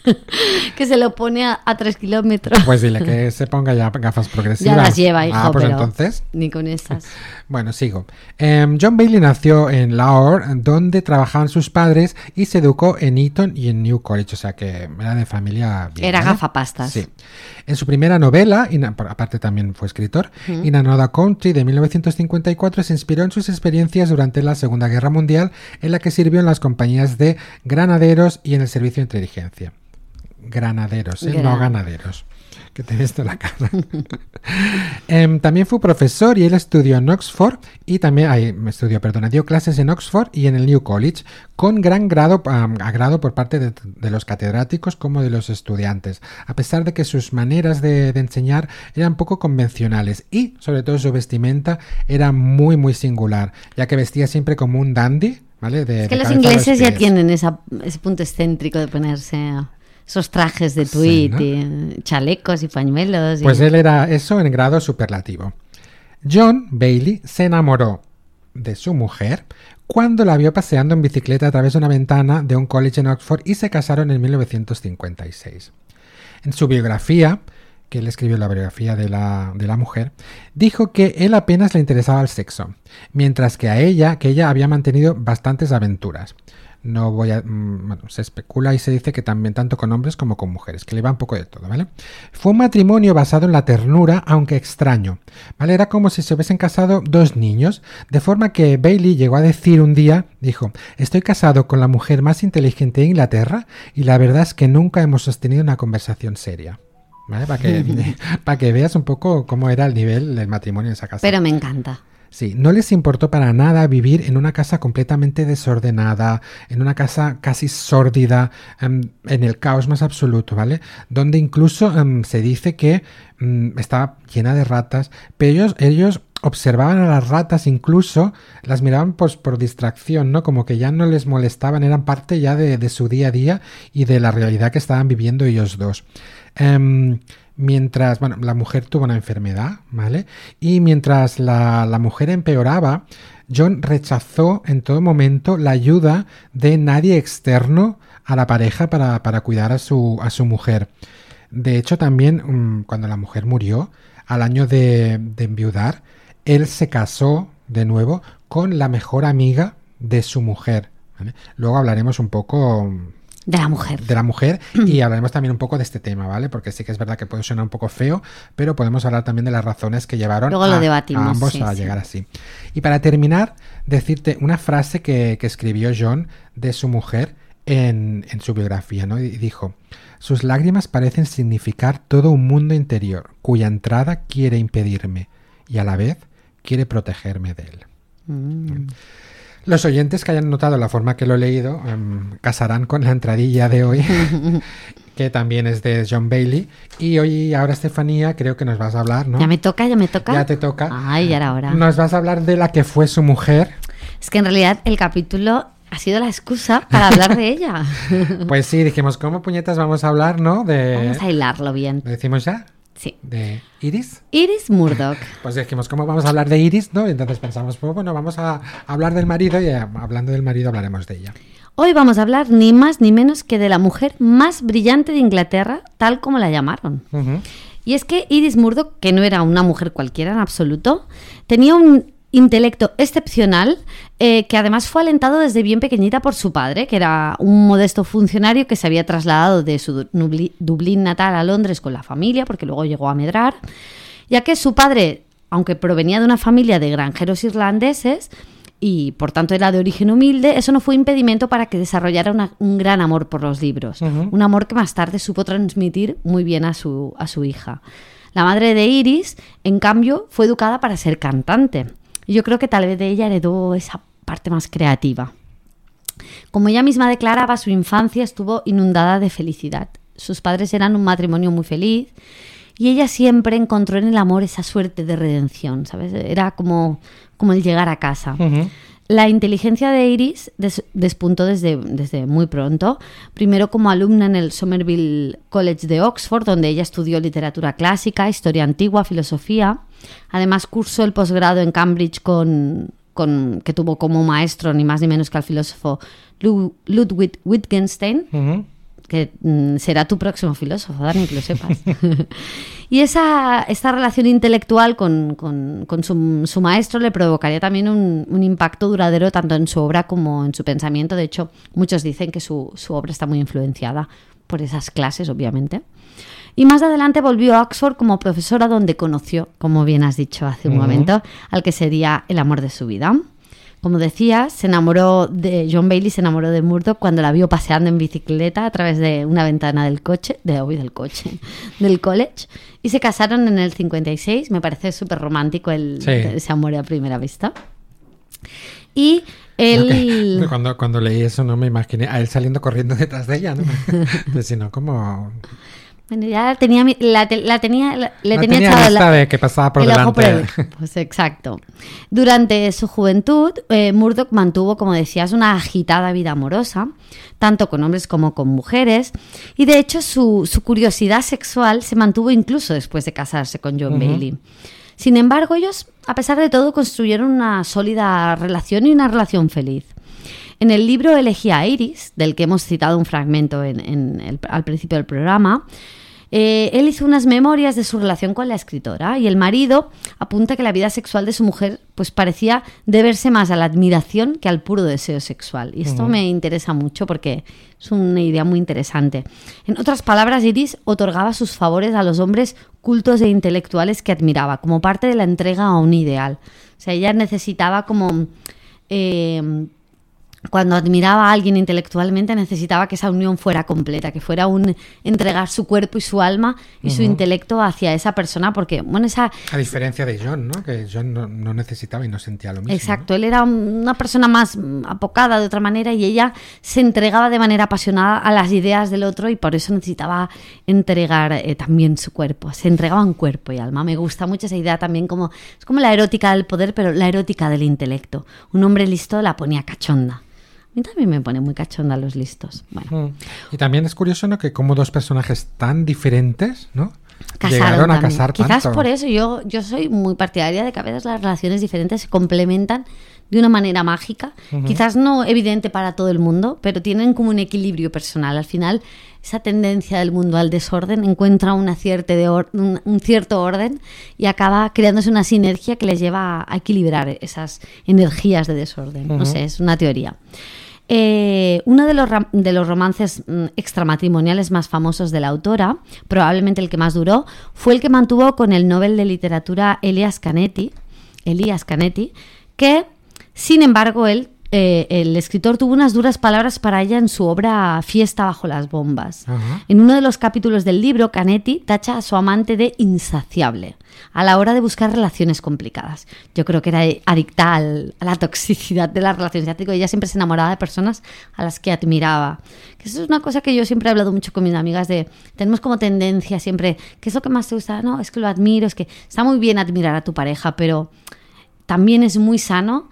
que se lo pone a, a tres kilómetros. Pues dile que se ponga ya gafas progresivas. ya las lleva, hijo, Ah, pues pero entonces. ni con esas. Bueno, sigo. Em, John Bailey nació en Lahore, donde trabajaban sus padres, y se educó en Eton y en New College, o sea que era de familia bien. Era ¿vale? gafapastas. Sí. En su primera novela, y aparte también fue escritor, In Another Country de 1954, se inspiró en sus experiencias durante la Segunda Guerra Mundial, en la que sirvió en las compañías de granaderos y en el servicio de inteligencia. Granaderos, ¿eh? no ganaderos. Que te he visto la cara. Em, también fue profesor y él estudió en Oxford y también ay, estudió, perdona, dio clases en Oxford y en el New College con gran grado, am, agrado por parte de, de los catedráticos como de los estudiantes, a pesar de que sus maneras de, de enseñar eran poco convencionales y sobre todo su vestimenta era muy muy singular, ya que vestía siempre como un dandy, ¿vale? De- Es que los ingleses ya tienen esa- ese punto excéntrico de ponerse esos trajes de tweed ¿no? y eh, chalecos y pañuelos. y- Pues él era eso en grado superlativo. John Bailey se enamoró de su mujer cuando la vio paseando en bicicleta a través de una ventana de un college en Oxford y se casaron en 1956. En su biografía, que él escribió la biografía de la, de la mujer, dijo que él apenas le interesaba el sexo, mientras que a ella, que ella había mantenido bastantes aventuras. No voy a. mm, Bueno, se especula y se dice que también tanto con hombres como con mujeres, que le va un poco de todo, ¿vale? Fue un matrimonio basado en la ternura, aunque extraño, ¿vale? Era como si se hubiesen casado dos niños, de forma que Bailey llegó a decir un día, dijo, estoy casado con la mujer más inteligente de Inglaterra y la verdad es que nunca hemos sostenido una conversación seria. ¿Vale? Para que, para que veas un poco cómo era el nivel del matrimonio en esa casa. Pero me encanta. Sí, no les importó para nada vivir en una casa completamente desordenada, en una casa casi sórdida, em, en el caos más absoluto, ¿vale? Donde incluso em, se dice que mm, estaba llena de ratas, pero ellos, ellos observaban a las ratas incluso, las miraban pues, por distracción, ¿no? Como que ya no les molestaban, eran parte ya de, su día a día y de la realidad que estaban viviendo ellos dos. Em, mientras, bueno, la mujer tuvo una enfermedad, ¿vale? Y mientras la, la mujer empeoraba, John rechazó en todo momento la ayuda de nadie externo a la pareja para, para cuidar a su, a su mujer. De hecho, también mm, cuando la mujer murió, al año de, de enviudar, él se casó de nuevo con la mejor amiga de su mujer. Luego hablaremos un poco De la mujer. de la mujer y hablaremos también un poco de este tema, ¿vale? Porque sí que es verdad que puede sonar un poco feo, pero podemos hablar también de las razones que llevaron Luego lo a, debatimos, a ambos sí, a sí. llegar así. Y para terminar, decirte una frase que, que escribió John de su mujer en, en su biografía, ¿no? Y dijo, sus lágrimas parecen significar todo un mundo interior cuya entrada quiere impedirme y a la vez quiere protegerme de él. Mm. Los oyentes que hayan notado la forma que lo he leído em, casarán con la entradilla de hoy, que también es de John Bailey. Y hoy, ahora, Estefanía, creo que nos vas a hablar, ¿no? Ya me toca, ya me toca. Ya te toca. Ay, ya era hora. Nos vas a hablar de la que fue su mujer. Es que en realidad el capítulo ha sido la excusa para hablar de ella. Pues sí, dijimos, ¿cómo puñetas vamos a hablar, no? De. Vamos a hilarlo bien. ¿Lo decimos ya? Sí. De Iris. Iris Murdoch. Pues dijimos, ¿cómo vamos a hablar de Iris, no? Y entonces pensamos, pues bueno, vamos a hablar del marido y eh, hablando del marido hablaremos de ella. Hoy vamos a hablar ni más ni menos que de la mujer más brillante de Inglaterra, tal como la llamaron. Y es que Iris Murdoch, que no era una mujer cualquiera en absoluto, tenía un intelecto excepcional eh, que además fue alentado desde bien pequeñita por su padre, que era un modesto funcionario que se había trasladado de su Dublín natal a Londres con la familia, porque luego llegó a medrar, ya que su padre, aunque provenía de una familia de granjeros irlandeses, y por tanto era de origen humilde, eso no fue impedimento para que desarrollara una- un gran amor por los libros, un amor que más tarde supo transmitir muy bien a su, a su hija. La madre de Iris, en cambio, fue educada para ser cantante. Yo creo que tal vez de ella heredó esa parte más creativa. Como ella misma declaraba, su infancia estuvo inundada de felicidad. Sus padres eran un matrimonio muy feliz y ella siempre encontró en el amor esa suerte de redención, ¿sabes? Era como, como el llegar a casa. La inteligencia de Iris despuntó desde, desde muy pronto, primero como alumna en el Somerville College de Oxford, donde ella estudió literatura clásica, historia antigua, filosofía. Además cursó el posgrado en Cambridge con, con, que tuvo como maestro ni más ni menos que al filósofo Ludwig Wittgenstein que mm, será tu próximo filósofo, Dani, que lo sepas. y esa, esta relación intelectual con, su, maestro le provocaría también un, impacto duradero tanto en su obra como en su pensamiento. De hecho, muchos dicen que su, obra está muy influenciada por esas clases, obviamente. Y más adelante volvió a Oxford como profesora donde conoció, como bien has dicho hace un momento, al que sería el amor de su vida. Como decía, se enamoró de John Bailey, se enamoró de Murdoch cuando la vio paseando en bicicleta a través de una ventana del coche, de hoy del coche, del college, y se casaron en el 56. Me parece súper romántico el, ese amor a primera vista. Y él... Cuando, cuando leí eso no me imaginé a él saliendo corriendo detrás de ella, ¿no? sino como bueno, ya la tenía, la, tenía, le tenía, echado la, de que pasaba por delante. pues exacto. Durante su juventud, eh, Murdoch mantuvo, como decías, una agitada vida amorosa, tanto con hombres como con mujeres, y de hecho su, su curiosidad sexual se mantuvo incluso después de casarse con John Bailey. Sin embargo, ellos, a pesar de todo, construyeron una sólida relación y una relación feliz. En el libro Elegía a Iris, del que hemos citado un fragmento al principio del programa, eh, él hizo unas memorias de su relación con la escritora y el marido apunta que la vida sexual de su mujer pues parecía deberse más a la admiración que al puro deseo sexual. Y esto me interesa mucho porque es una idea muy interesante. En otras palabras, Iris otorgaba sus favores a los hombres cultos e intelectuales que admiraba como parte de la entrega a un ideal. O sea, ella necesitaba como... Eh, cuando admiraba a alguien intelectualmente necesitaba que esa unión fuera completa, que fuera un entregar su cuerpo y su alma y su intelecto hacia esa persona, porque, bueno, esa... A diferencia de John, ¿no? Que John no, necesitaba y no sentía lo mismo. Exacto, él era una persona más apocada de otra manera y ella se entregaba de manera apasionada a las ideas del otro y por eso necesitaba entregar eh, también su cuerpo, se entregaban cuerpo y alma. Me gusta mucho esa idea también como... Es como la erótica del poder, pero la erótica del intelecto. Un hombre listo la ponía cachonda mí también me pone muy cachonda los listos. Bueno. Mm. Y también es curioso, ¿no? Que como dos personajes tan diferentes, ¿no? Llegaron a casar Quizás por eso yo, yo soy muy partidaria de que a veces las relaciones diferentes se complementan de una manera mágica. Quizás no evidente para todo el mundo, pero tienen como un equilibrio personal. Al final, esa tendencia del mundo al desorden encuentra una de un, cierto orden y acaba creándose una sinergia que les lleva a equilibrar esas energías de desorden. No sé, es una teoría. Eh, uno de los, de los romances mm, extramatrimoniales más famosos de la autora, probablemente el que más duró, fue el que mantuvo con el Nobel de Literatura Elias Canetti, Elias Canetti, que, sin embargo, él eh, el escritor tuvo unas duras palabras para ella en su obra Fiesta bajo las bombas. En uno de los capítulos del libro, Canetti tacha a su amante de insaciable a la hora de buscar relaciones complicadas. Yo creo que era adicta a la toxicidad de las relaciones. Ya digo, ella siempre se enamoraba de personas a las que admiraba. Que eso es una cosa que yo siempre he hablado mucho con mis amigas de, tenemos como tendencia siempre, ¿qué es lo que más te gusta? No, es que lo admiro, es que está muy bien admirar a tu pareja, pero también es muy sano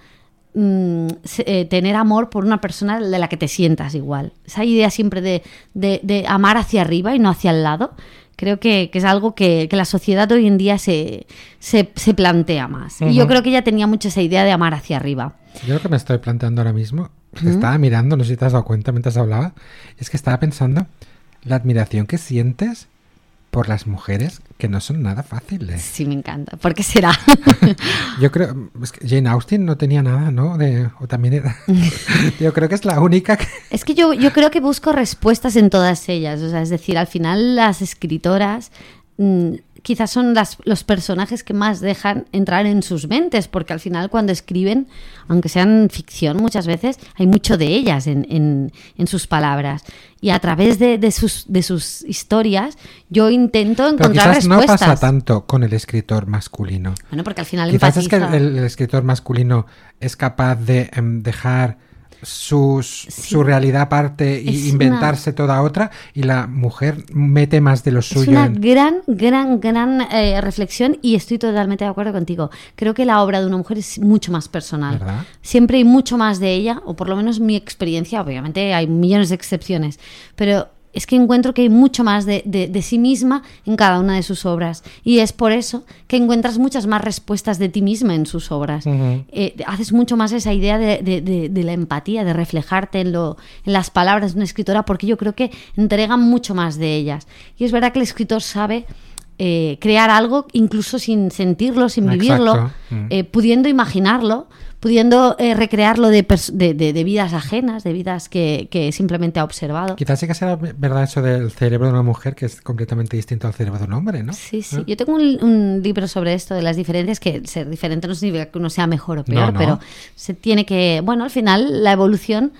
Mm, eh, tener amor por una persona de la que te sientas igual. Esa idea siempre de, amar hacia arriba y no hacia el lado, creo que, es algo que, la sociedad hoy en día se, se, plantea más. Y yo creo que ella tenía mucho esa idea de amar hacia arriba. Yo lo que me estoy planteando ahora mismo, estaba mirando, no sé si te has dado cuenta mientras hablaba, es que estaba pensando la admiración que sientes por las mujeres que no son nada fáciles. Sí, me encanta. ¿Por qué será? Yo creo, es que Jane Austen no tenía nada, ¿no? De, o también era... yo creo que es la única que... Es que yo, yo creo que busco respuestas en todas ellas. O sea, es decir, al final las escritoras mm, quizás son las, los personajes que más dejan entrar en sus mentes, porque al final cuando escriben, aunque sean ficción muchas veces, hay mucho de ellas en, en, en sus palabras. Y a través de, de, sus, de sus historias yo intento encontrar Pero quizás respuestas. no pasa tanto con el escritor masculino. Bueno, porque al final Quizás es que el escritor masculino es capaz de em, dejar sus, su realidad aparte Es y inventarse toda otra y la mujer mete más de lo Es suyo. una en- gran, gran, gran eh, reflexión y estoy totalmente de acuerdo contigo. Creo que la obra de una mujer es mucho más personal. ¿Verdad? Siempre hay mucho más de ella, o por lo menos mi experiencia, obviamente hay millones de excepciones, pero es que encuentro que hay mucho más de, de- de sí misma en cada una de sus obras. Y es por eso que encuentras muchas más respuestas de ti misma en sus obras. Eh, haces mucho más esa idea de, de- la empatía, de reflejarte en, lo, en las palabras de una escritora, porque yo creo que entregan mucho más de ellas. Y es verdad que el escritor sabe eh, crear algo incluso sin sentirlo, sin vivirlo, Mm. eh, pudiendo imaginarlo, pudiendo eh, recrearlo de, de- de- de vidas ajenas, de vidas que, que simplemente ha observado. Quizás sí que sea verdad eso del cerebro de una mujer que es completamente distinto al cerebro de un hombre, ¿no? Sí, sí. ¿Eh? Yo tengo un, un libro sobre esto, de las diferencias, que ser diferente no significa que uno sea mejor o peor, no. pero se tiene que, bueno, al final la evolución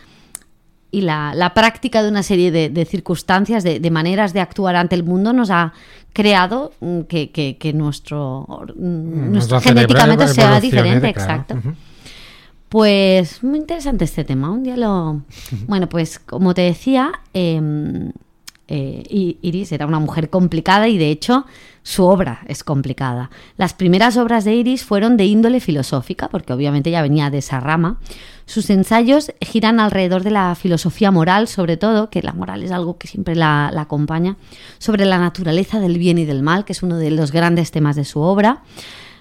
y la, la práctica de una serie de, de circunstancias, de, de maneras de actuar ante el mundo nos ha creado mm, que, que- que nuestro, mm, nuestro cerebro genéticamente sea diferente, claro. exacto. Pues muy interesante este tema. Un día lo. Bueno, pues como te decía, eh, eh, Iris era una mujer complicada y de hecho su obra es complicada. Las primeras obras de Iris fueron de índole filosófica, porque obviamente ya venía de esa rama. Sus ensayos giran alrededor de la filosofía moral, sobre todo, que la moral es algo que siempre la, la acompaña, sobre la naturaleza del bien y del mal, que es uno de los grandes temas de su obra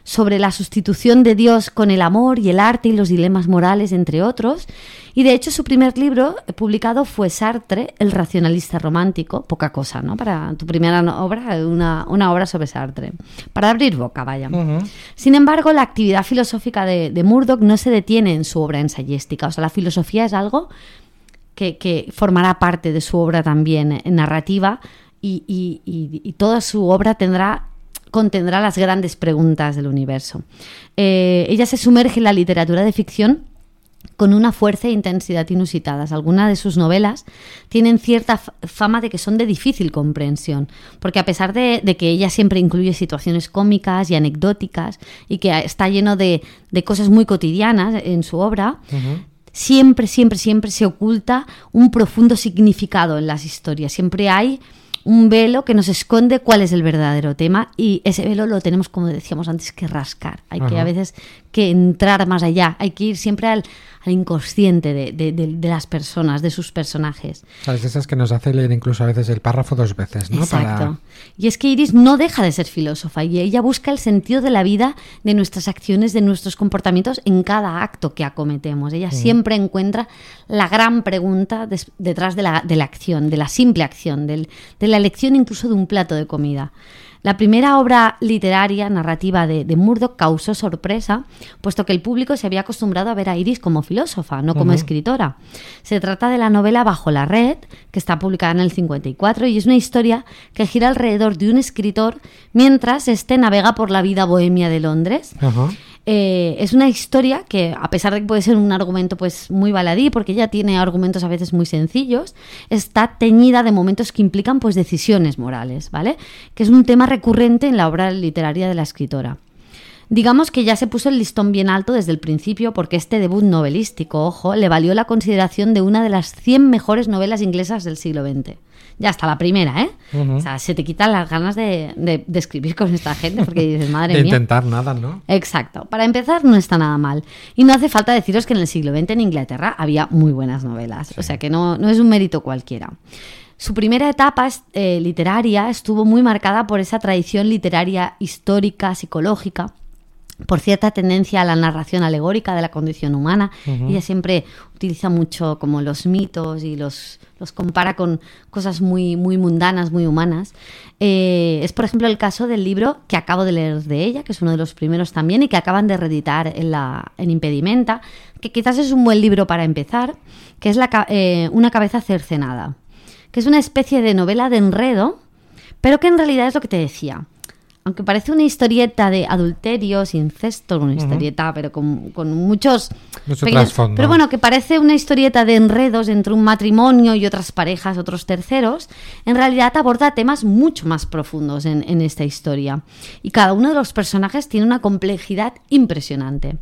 sobre la sustitución de Dios con el amor y el arte y los dilemas morales, entre otros. Y de hecho su primer libro eh, publicado fue Sartre, el racionalista romántico. Poca cosa, ¿no? Para tu primera obra, una, una obra sobre Sartre. Para abrir boca, vaya. Sin embargo, la actividad filosófica de, de Murdoch no se detiene en su obra ensayística. O sea, la filosofía es algo que, que formará parte de su obra también eh, narrativa y, y- y- y toda su obra tendrá contendrá las grandes preguntas del universo. Eh, ella se sumerge en la literatura de ficción con una fuerza e intensidad inusitadas. Algunas de sus novelas tienen cierta fama de que son de difícil comprensión, porque a pesar de, de que ella siempre incluye situaciones cómicas y anecdóticas y que está lleno de, de cosas muy cotidianas en su obra, siempre, siempre, siempre se oculta un profundo significado en las historias. Siempre hay un velo que nos esconde cuál es el verdadero tema y ese velo lo tenemos, como decíamos antes, que rascar. Hay que a veces que entrar más allá. Hay que ir siempre al, al inconsciente de, de- de- de las personas, de sus personajes. ¿Sabes? Esas que nos hace leer incluso a veces el párrafo dos veces, ¿no? Exacto. Y es que Iris no deja de ser filósofa y ella busca el sentido de la vida, de nuestras acciones, de nuestros comportamientos en cada acto que acometemos. Ella siempre encuentra la gran pregunta detrás de la, de la acción, de la simple acción, del- de la elección incluso de un plato de comida. La primera obra literaria, narrativa de, de Murdoch causó sorpresa, puesto que el público se había acostumbrado a ver a Iris como filósofa, no como escritora. Se trata de la novela Bajo la Red, que está publicada en el 54, y es una historia que gira alrededor de un escritor mientras éste navega por la vida bohemia de Londres. Eh, es una historia que, a pesar de que puede ser un argumento pues muy baladí, porque ella tiene argumentos a veces muy sencillos, está teñida de momentos que implican pues decisiones morales, ¿vale? Que es un tema recurrente en la obra literaria de la escritora. Digamos que ya se puso el listón bien alto desde el principio porque este debut novelístico, ojo, le valió la consideración de una de las 100 mejores novelas inglesas del siglo XX. Ya hasta la primera, ¿eh? O sea, se te quitan las ganas de, de- de escribir con esta gente porque dices, madre De mía. intentar nada, ¿no? Exacto. Para empezar, no está nada mal. Y no hace falta deciros que en el siglo XX en Inglaterra había muy buenas novelas. O sea que no, no es un mérito cualquiera. Su primera etapa eh, literaria estuvo muy marcada por esa tradición literaria histórica, psicológica, por cierta tendencia a la narración alegórica de la condición humana. Ella siempre utiliza mucho como los mitos y los, los compara con cosas muy, muy mundanas, muy humanas. Eh, es, por ejemplo, el caso del libro que acabo de leer de ella, que es uno de los primeros también y que acaban de reeditar en, la, en Impedimenta, que quizás es un buen libro para empezar, que es la, eh, Una cabeza cercenada, que es una especie de novela de enredo, pero que en realidad es lo que te decía. Aunque parece una historieta de adulterios, incestos, una historieta, pero con, con muchos... Mucho pequeños- pero bueno, que parece una historieta de enredos entre un matrimonio y otras parejas, otros terceros, en realidad aborda temas mucho más profundos en, en esta historia. Y cada uno de los personajes tiene una complejidad impresionante.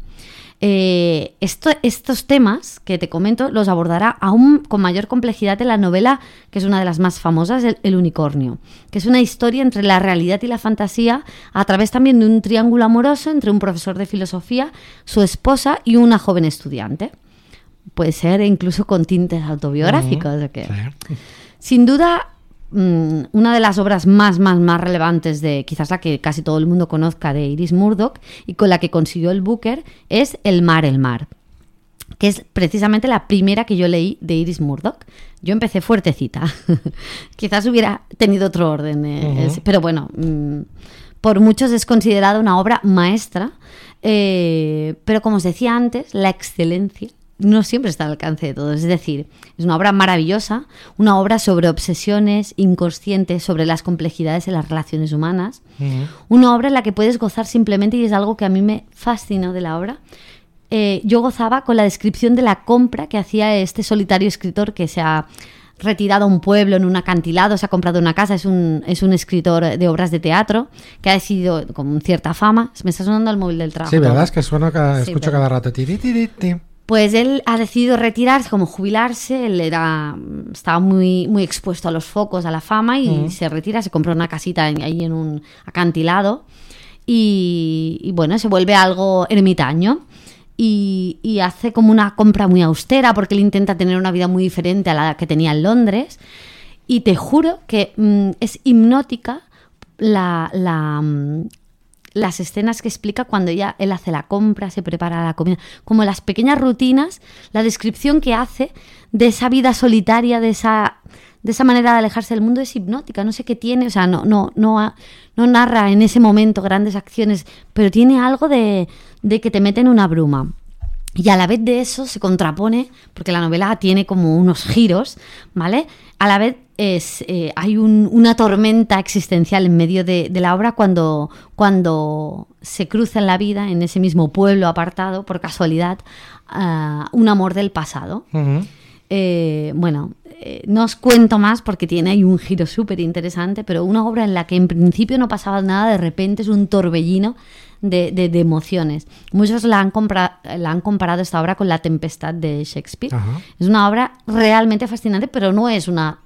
Eh, esto- estos temas que te comento los abordará aún con mayor complejidad en la novela, que es una de las más famosas, El, El unicornio, que es una historia entre la realidad y la fantasía a través también de un triángulo amoroso entre un profesor de filosofía, su esposa y una joven estudiante. Puede ser incluso con tintes autobiográficos. ¿o qué? Sí. Sin duda, mm, una de las obras más, más, más relevantes de quizás la que casi todo el mundo conozca de Iris Murdoch y con la que consiguió el Booker es El mar, el mar, que es precisamente la primera que yo leí de Iris Murdoch. Yo empecé fuertecita. quizás hubiera tenido otro orden, eh, pero bueno, mm, por muchos es considerada una obra maestra, eh, pero como os decía antes, la excelencia no siempre está al alcance de todos. Es decir, es una obra maravillosa, una obra sobre obsesiones inconscientes, sobre las complejidades de las relaciones humanas, una obra en la que puedes gozar simplemente y es algo que a mí me fascinó de la obra. Eh, yo gozaba con la descripción de la compra que hacía este solitario escritor que se ha retirado a un pueblo en un acantilado, se ha comprado una casa, es un, es un escritor de obras de teatro que ha decidido con cierta fama. Me está sonando el móvil del trabajo. Sí, ¿verdad? Es que suena cada, Sí, escucho pero- cada rato. tiri, tiri, ti. Pues él ha decidido retirarse, como jubilarse, él era, estaba muy, muy expuesto a los focos, a la fama y se retira, se compra una casita en- ahí en un acantilado y, y, bueno, se vuelve algo ermitaño y, y hace como una compra muy austera porque él intenta tener una vida muy diferente a la que tenía en Londres. Y te juro que mm, es hipnótica la, la, mm, las escenas que explica cuando ya él hace la compra, se prepara la comida, como las pequeñas rutinas, la descripción que hace de esa vida solitaria, de esa, de esa manera de alejarse del mundo es hipnótica, no sé qué tiene, o sea, no, no, no, no narra en ese momento grandes acciones, pero tiene algo de, de que te mete en una bruma. Y a la vez de eso se contrapone, porque la novela tiene como unos giros, ¿vale? A la vez es, eh, hay un- una tormenta existencial en medio de, de la obra cuando, cuando se cruza en la vida, en ese mismo pueblo apartado, por casualidad, un amor del pasado. Eh, bueno, eh, no os cuento más porque tiene ahí un giro súper interesante, pero una obra en la que en principio no pasaba nada, de repente es un torbellino de, de- de emociones. Muchos la han, la han comparado esta obra con La Tempestad de Shakespeare. Ajá. Es una obra realmente fascinante, pero no es una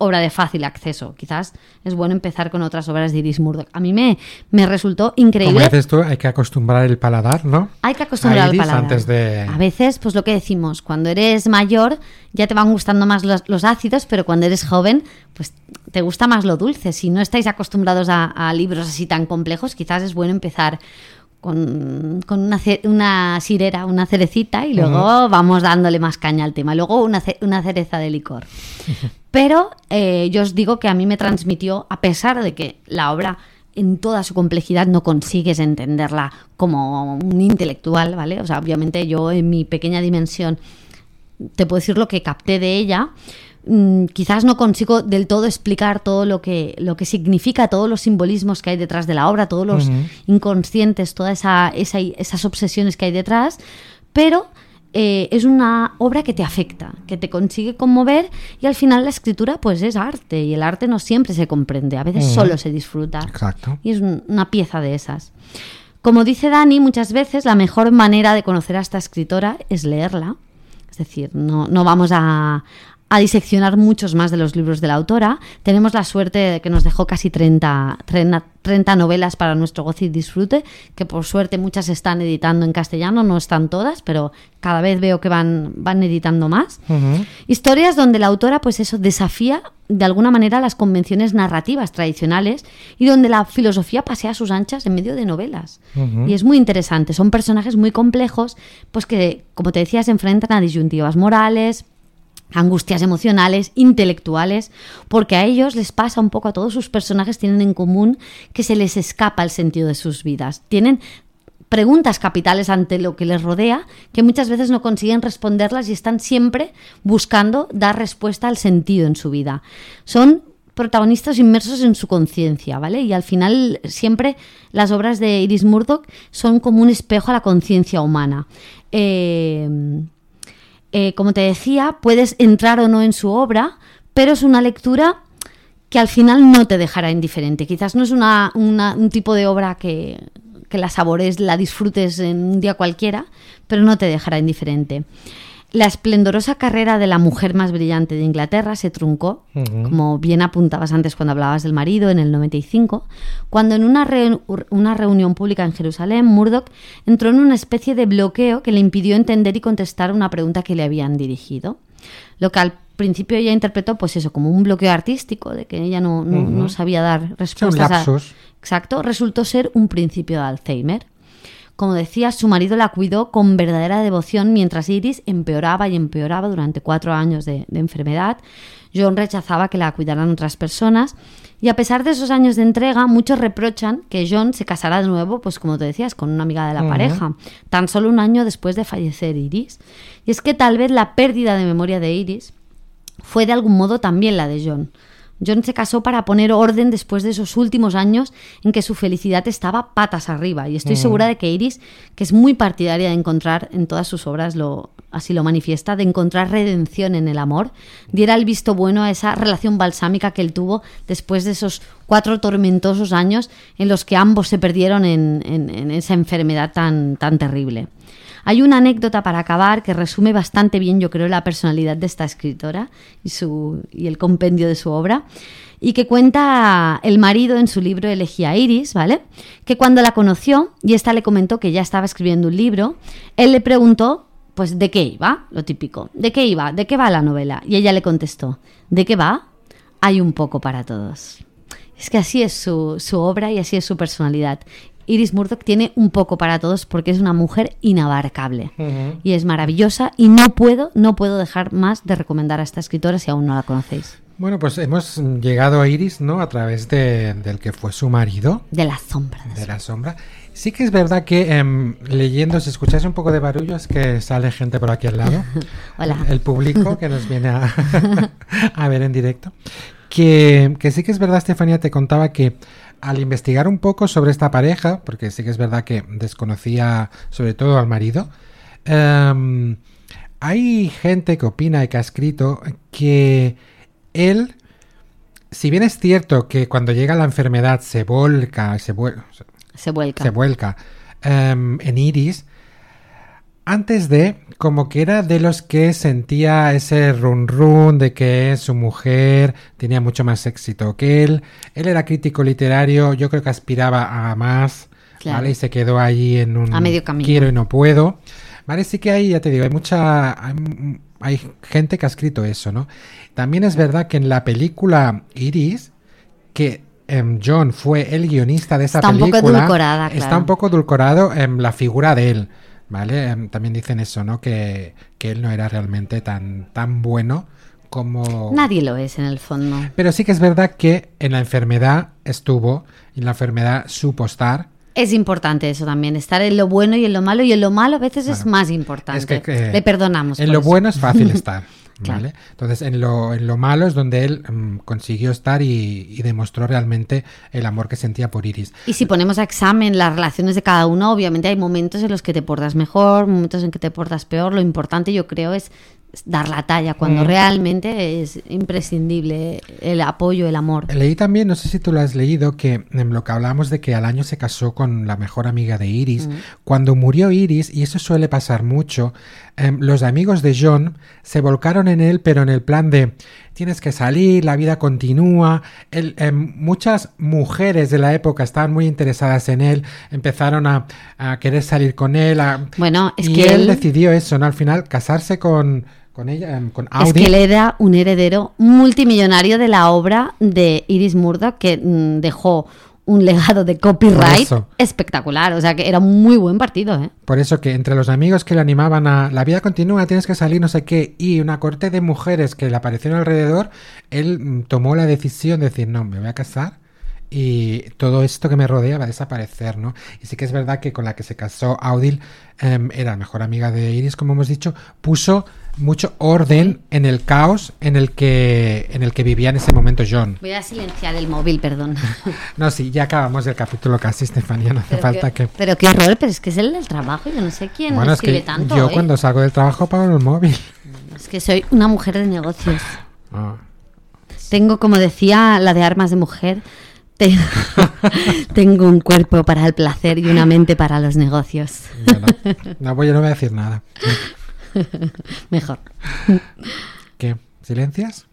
obra de fácil acceso. Quizás es bueno empezar con otras obras de Iris Murdoch. A mí me, me resultó Como increíble. dices tú, hay que acostumbrar el paladar, ¿no? Hay que acostumbrar Iris paladar. antes de- A veces, pues lo que decimos, cuando eres mayor ya te van gustando más los, los ácidos, pero cuando eres joven, pues te gusta más lo dulce. Si no estáis acostumbrados a, a libros así tan complejos, quizás es bueno empezar con, con una, una sirera, una cerecita y luego vamos dándole más caña al tema. Luego una, ce- una cereza de licor. Pero eh, yo os digo que a mí me transmitió, a pesar de que la obra en toda su complejidad no consigues entenderla como un intelectual, ¿vale? O sea, obviamente yo en mi pequeña dimensión te puedo decir lo que capté de ella. Mm, quizás no consigo del todo explicar todo lo que, lo que significa, todos los simbolismos que hay detrás de la obra, todos los inconscientes, todas esa, esa- esas obsesiones que hay detrás, pero eh, es una obra que te afecta, que te consigue conmover y al final la escritura pues es arte y el arte no siempre se comprende, a veces solo se disfruta. Exacto. Y es un- una pieza de esas. Como dice Dani, muchas veces la mejor manera de conocer a esta escritora es leerla. Es decir, no, no vamos a, a diseccionar muchos más de los libros de la autora. Tenemos la suerte de que nos dejó casi 30, 30, 30 novelas para nuestro goce y disfrute, que por suerte muchas están editando en castellano, no están todas, pero cada vez veo que van, van editando más. Historias donde la autora, pues eso, desafía de alguna manera las convenciones narrativas tradicionales y donde la filosofía pasea a sus anchas en medio de novelas. Y es muy interesante. Son personajes muy complejos, pues que, como te decía, se enfrentan a disyuntivas morales, angustias emocionales, intelectuales, porque a ellos les pasa un poco, a todos sus personajes tienen en común que se les escapa el sentido de sus vidas. Tienen preguntas capitales ante lo que les rodea que muchas veces no consiguen responderlas y están siempre buscando dar respuesta al sentido en su vida. Son protagonistas inmersos en su conciencia, ¿vale? Y al final siempre las obras de Iris Murdoch son como un espejo a la conciencia humana. Eh, eh, como te decía, puedes entrar o no en su obra, pero es una lectura que al final no te dejará indiferente. Quizás no es una, un tipo de obra que, que la sabores, la disfrutes en un día cualquiera, pero no te dejará indiferente. La esplendorosa carrera de la mujer más brillante de Inglaterra se truncó, como bien apuntabas antes cuando hablabas del marido, en el 95, cuando en una, una reunión pública en Jerusalén, Murdoch entró en una especie de bloqueo que le impidió entender y contestar una pregunta que le habían dirigido. Lo que al principio ella interpretó, pues eso, como un bloqueo artístico, de que ella no, no, sabía dar respuestas. Exacto, resultó ser un principio de Alzheimer. Como decía, su marido la cuidó con verdadera devoción mientras Iris empeoraba y empeoraba durante cuatro años de, enfermedad. John rechazaba que la cuidaran otras personas y a pesar de esos años de entrega, muchos reprochan que John se casara de nuevo, pues como te decías, con una amiga de la pareja, tan solo un año después de fallecer Iris. Y es que tal vez la pérdida de memoria de Iris fue de algún modo también la de John. John se casó para poner orden después de esos últimos años en que su felicidad estaba patas arriba. Y estoy segura de que Iris, que es muy partidaria de encontrar en todas sus obras, lo, así lo manifiesta, de encontrar redención en el amor, diera el visto bueno a esa relación balsámica que él tuvo después de esos cuatro tormentosos años en los que ambos se perdieron en, en esa enfermedad tan, tan terrible. Hay una anécdota para acabar que resume bastante bien, yo creo, la personalidad de esta escritora y, el compendio de su obra y que cuenta el marido en su libro Elegía Iris, ¿vale? Que cuando la conoció y esta le comentó que ya estaba escribiendo un libro, él le preguntó, pues, ¿de qué iba? Lo típico. ¿De qué iba? ¿De qué va la novela? Y ella le contestó, ¿de qué va? Hay un poco para todos. Es que así es su, su obra y así es su personalidad. Iris Murdoch tiene un poco para todos porque es una mujer inabarcable y es maravillosa y no puedo, no puedo dejar más de recomendar a esta escritora si aún no la conocéis. Bueno, pues hemos llegado a Iris, ¿no? A través de, del que fue su marido. De la sombra. De, la sombra. Sí que es verdad que em, leyendo, si escucháis un poco de barullo, es que sale gente por aquí al lado. Hola. El, público que nos viene a, a ver en directo. Que, que, sí que es verdad, Estefanía, te contaba que al investigar un poco sobre esta pareja, porque sí que es verdad que desconocía sobre todo al marido, em, hay gente que opina y que ha escrito que él, si bien es cierto que cuando llega la enfermedad se volca, se, se vuelca, se vuelca em, en Iris, antes de, como que era de los que sentía ese run run de que su mujer tenía mucho más éxito que él. Él era crítico literario, yo creo que aspiraba a más, ¿vale? Y se quedó ahí en un a medio camino. quiero y no puedo. Vale, sí que hay, ya te digo, hay mucha hay, gente que ha escrito eso, ¿no? También es verdad que en la película Iris que em, John fue el guionista de esa está película. Un poco edulcorada, Está un poco edulcorado en la figura de él. ¿Vale? Em, también dicen eso, ¿no? Que, él no era realmente tan, tan bueno como... Nadie lo es en el fondo. Pero sí que es verdad que en la enfermedad estuvo y en la enfermedad supo estar. Es importante eso también, estar en lo bueno y en lo malo, y en lo malo a veces es más importante. Le perdonamos. En lo bueno es fácil estar. ¿Vale? Entonces, en lo, en lo malo es donde él mm, consiguió estar y, demostró realmente el amor que sentía por Iris. Y si ponemos a examen las relaciones de cada uno, obviamente hay momentos en los que te portas mejor, momentos en que te portas peor. Lo importante, yo creo, es dar la talla cuando mm. realmente es imprescindible el apoyo, el amor. Leí también, no sé si tú lo has leído, que en lo que hablamos de que al año se casó con la mejor amiga de Iris. Mm. Cuando murió Iris, y eso suele pasar mucho, em, los amigos de John se volcaron en él, pero en el plan de tienes que salir, la vida continúa. Em, muchas mujeres de la época estaban muy interesadas en él, empezaron a, querer salir con él. bueno, es y que él, decidió eso, ¿no? Al final, casarse con, con ella, em, con Audi. Es que él era un heredero multimillonario de la obra de Iris Murdoch que mm, dejó un legado de copyright espectacular. O sea que era un muy buen partido. ¿eh? Por eso que entre los amigos que le animaban a la vida continúa, tienes que salir, no sé qué, y una corte de mujeres que le aparecieron alrededor, él mm, tomó la decisión de decir, no, me voy a casar y todo esto que me rodea va a desaparecer, ¿no? Y sí que es verdad que con la que se casó Audil em, era la mejor amiga de Iris, como hemos dicho, puso mucho orden en el caos en el que en el que vivía en ese momento John. Voy a silenciar el móvil, perdón. No, sí, ya acabamos el capítulo casi, Estefanía, no hace falta que... Pero qué horror, pero es que es el del trabajo, yo no sé quién Bueno, es escribe que tanto. yo ¿eh? cuando salgo del trabajo apago el móvil. Es que soy una mujer de negocios. Ah. Tengo, como decía la de armas de mujer, te- tengo un cuerpo para el placer y una mente para los negocios. No, voy, yo no voy a decir nada. Mejor. ¿Qué? ¿Silencias?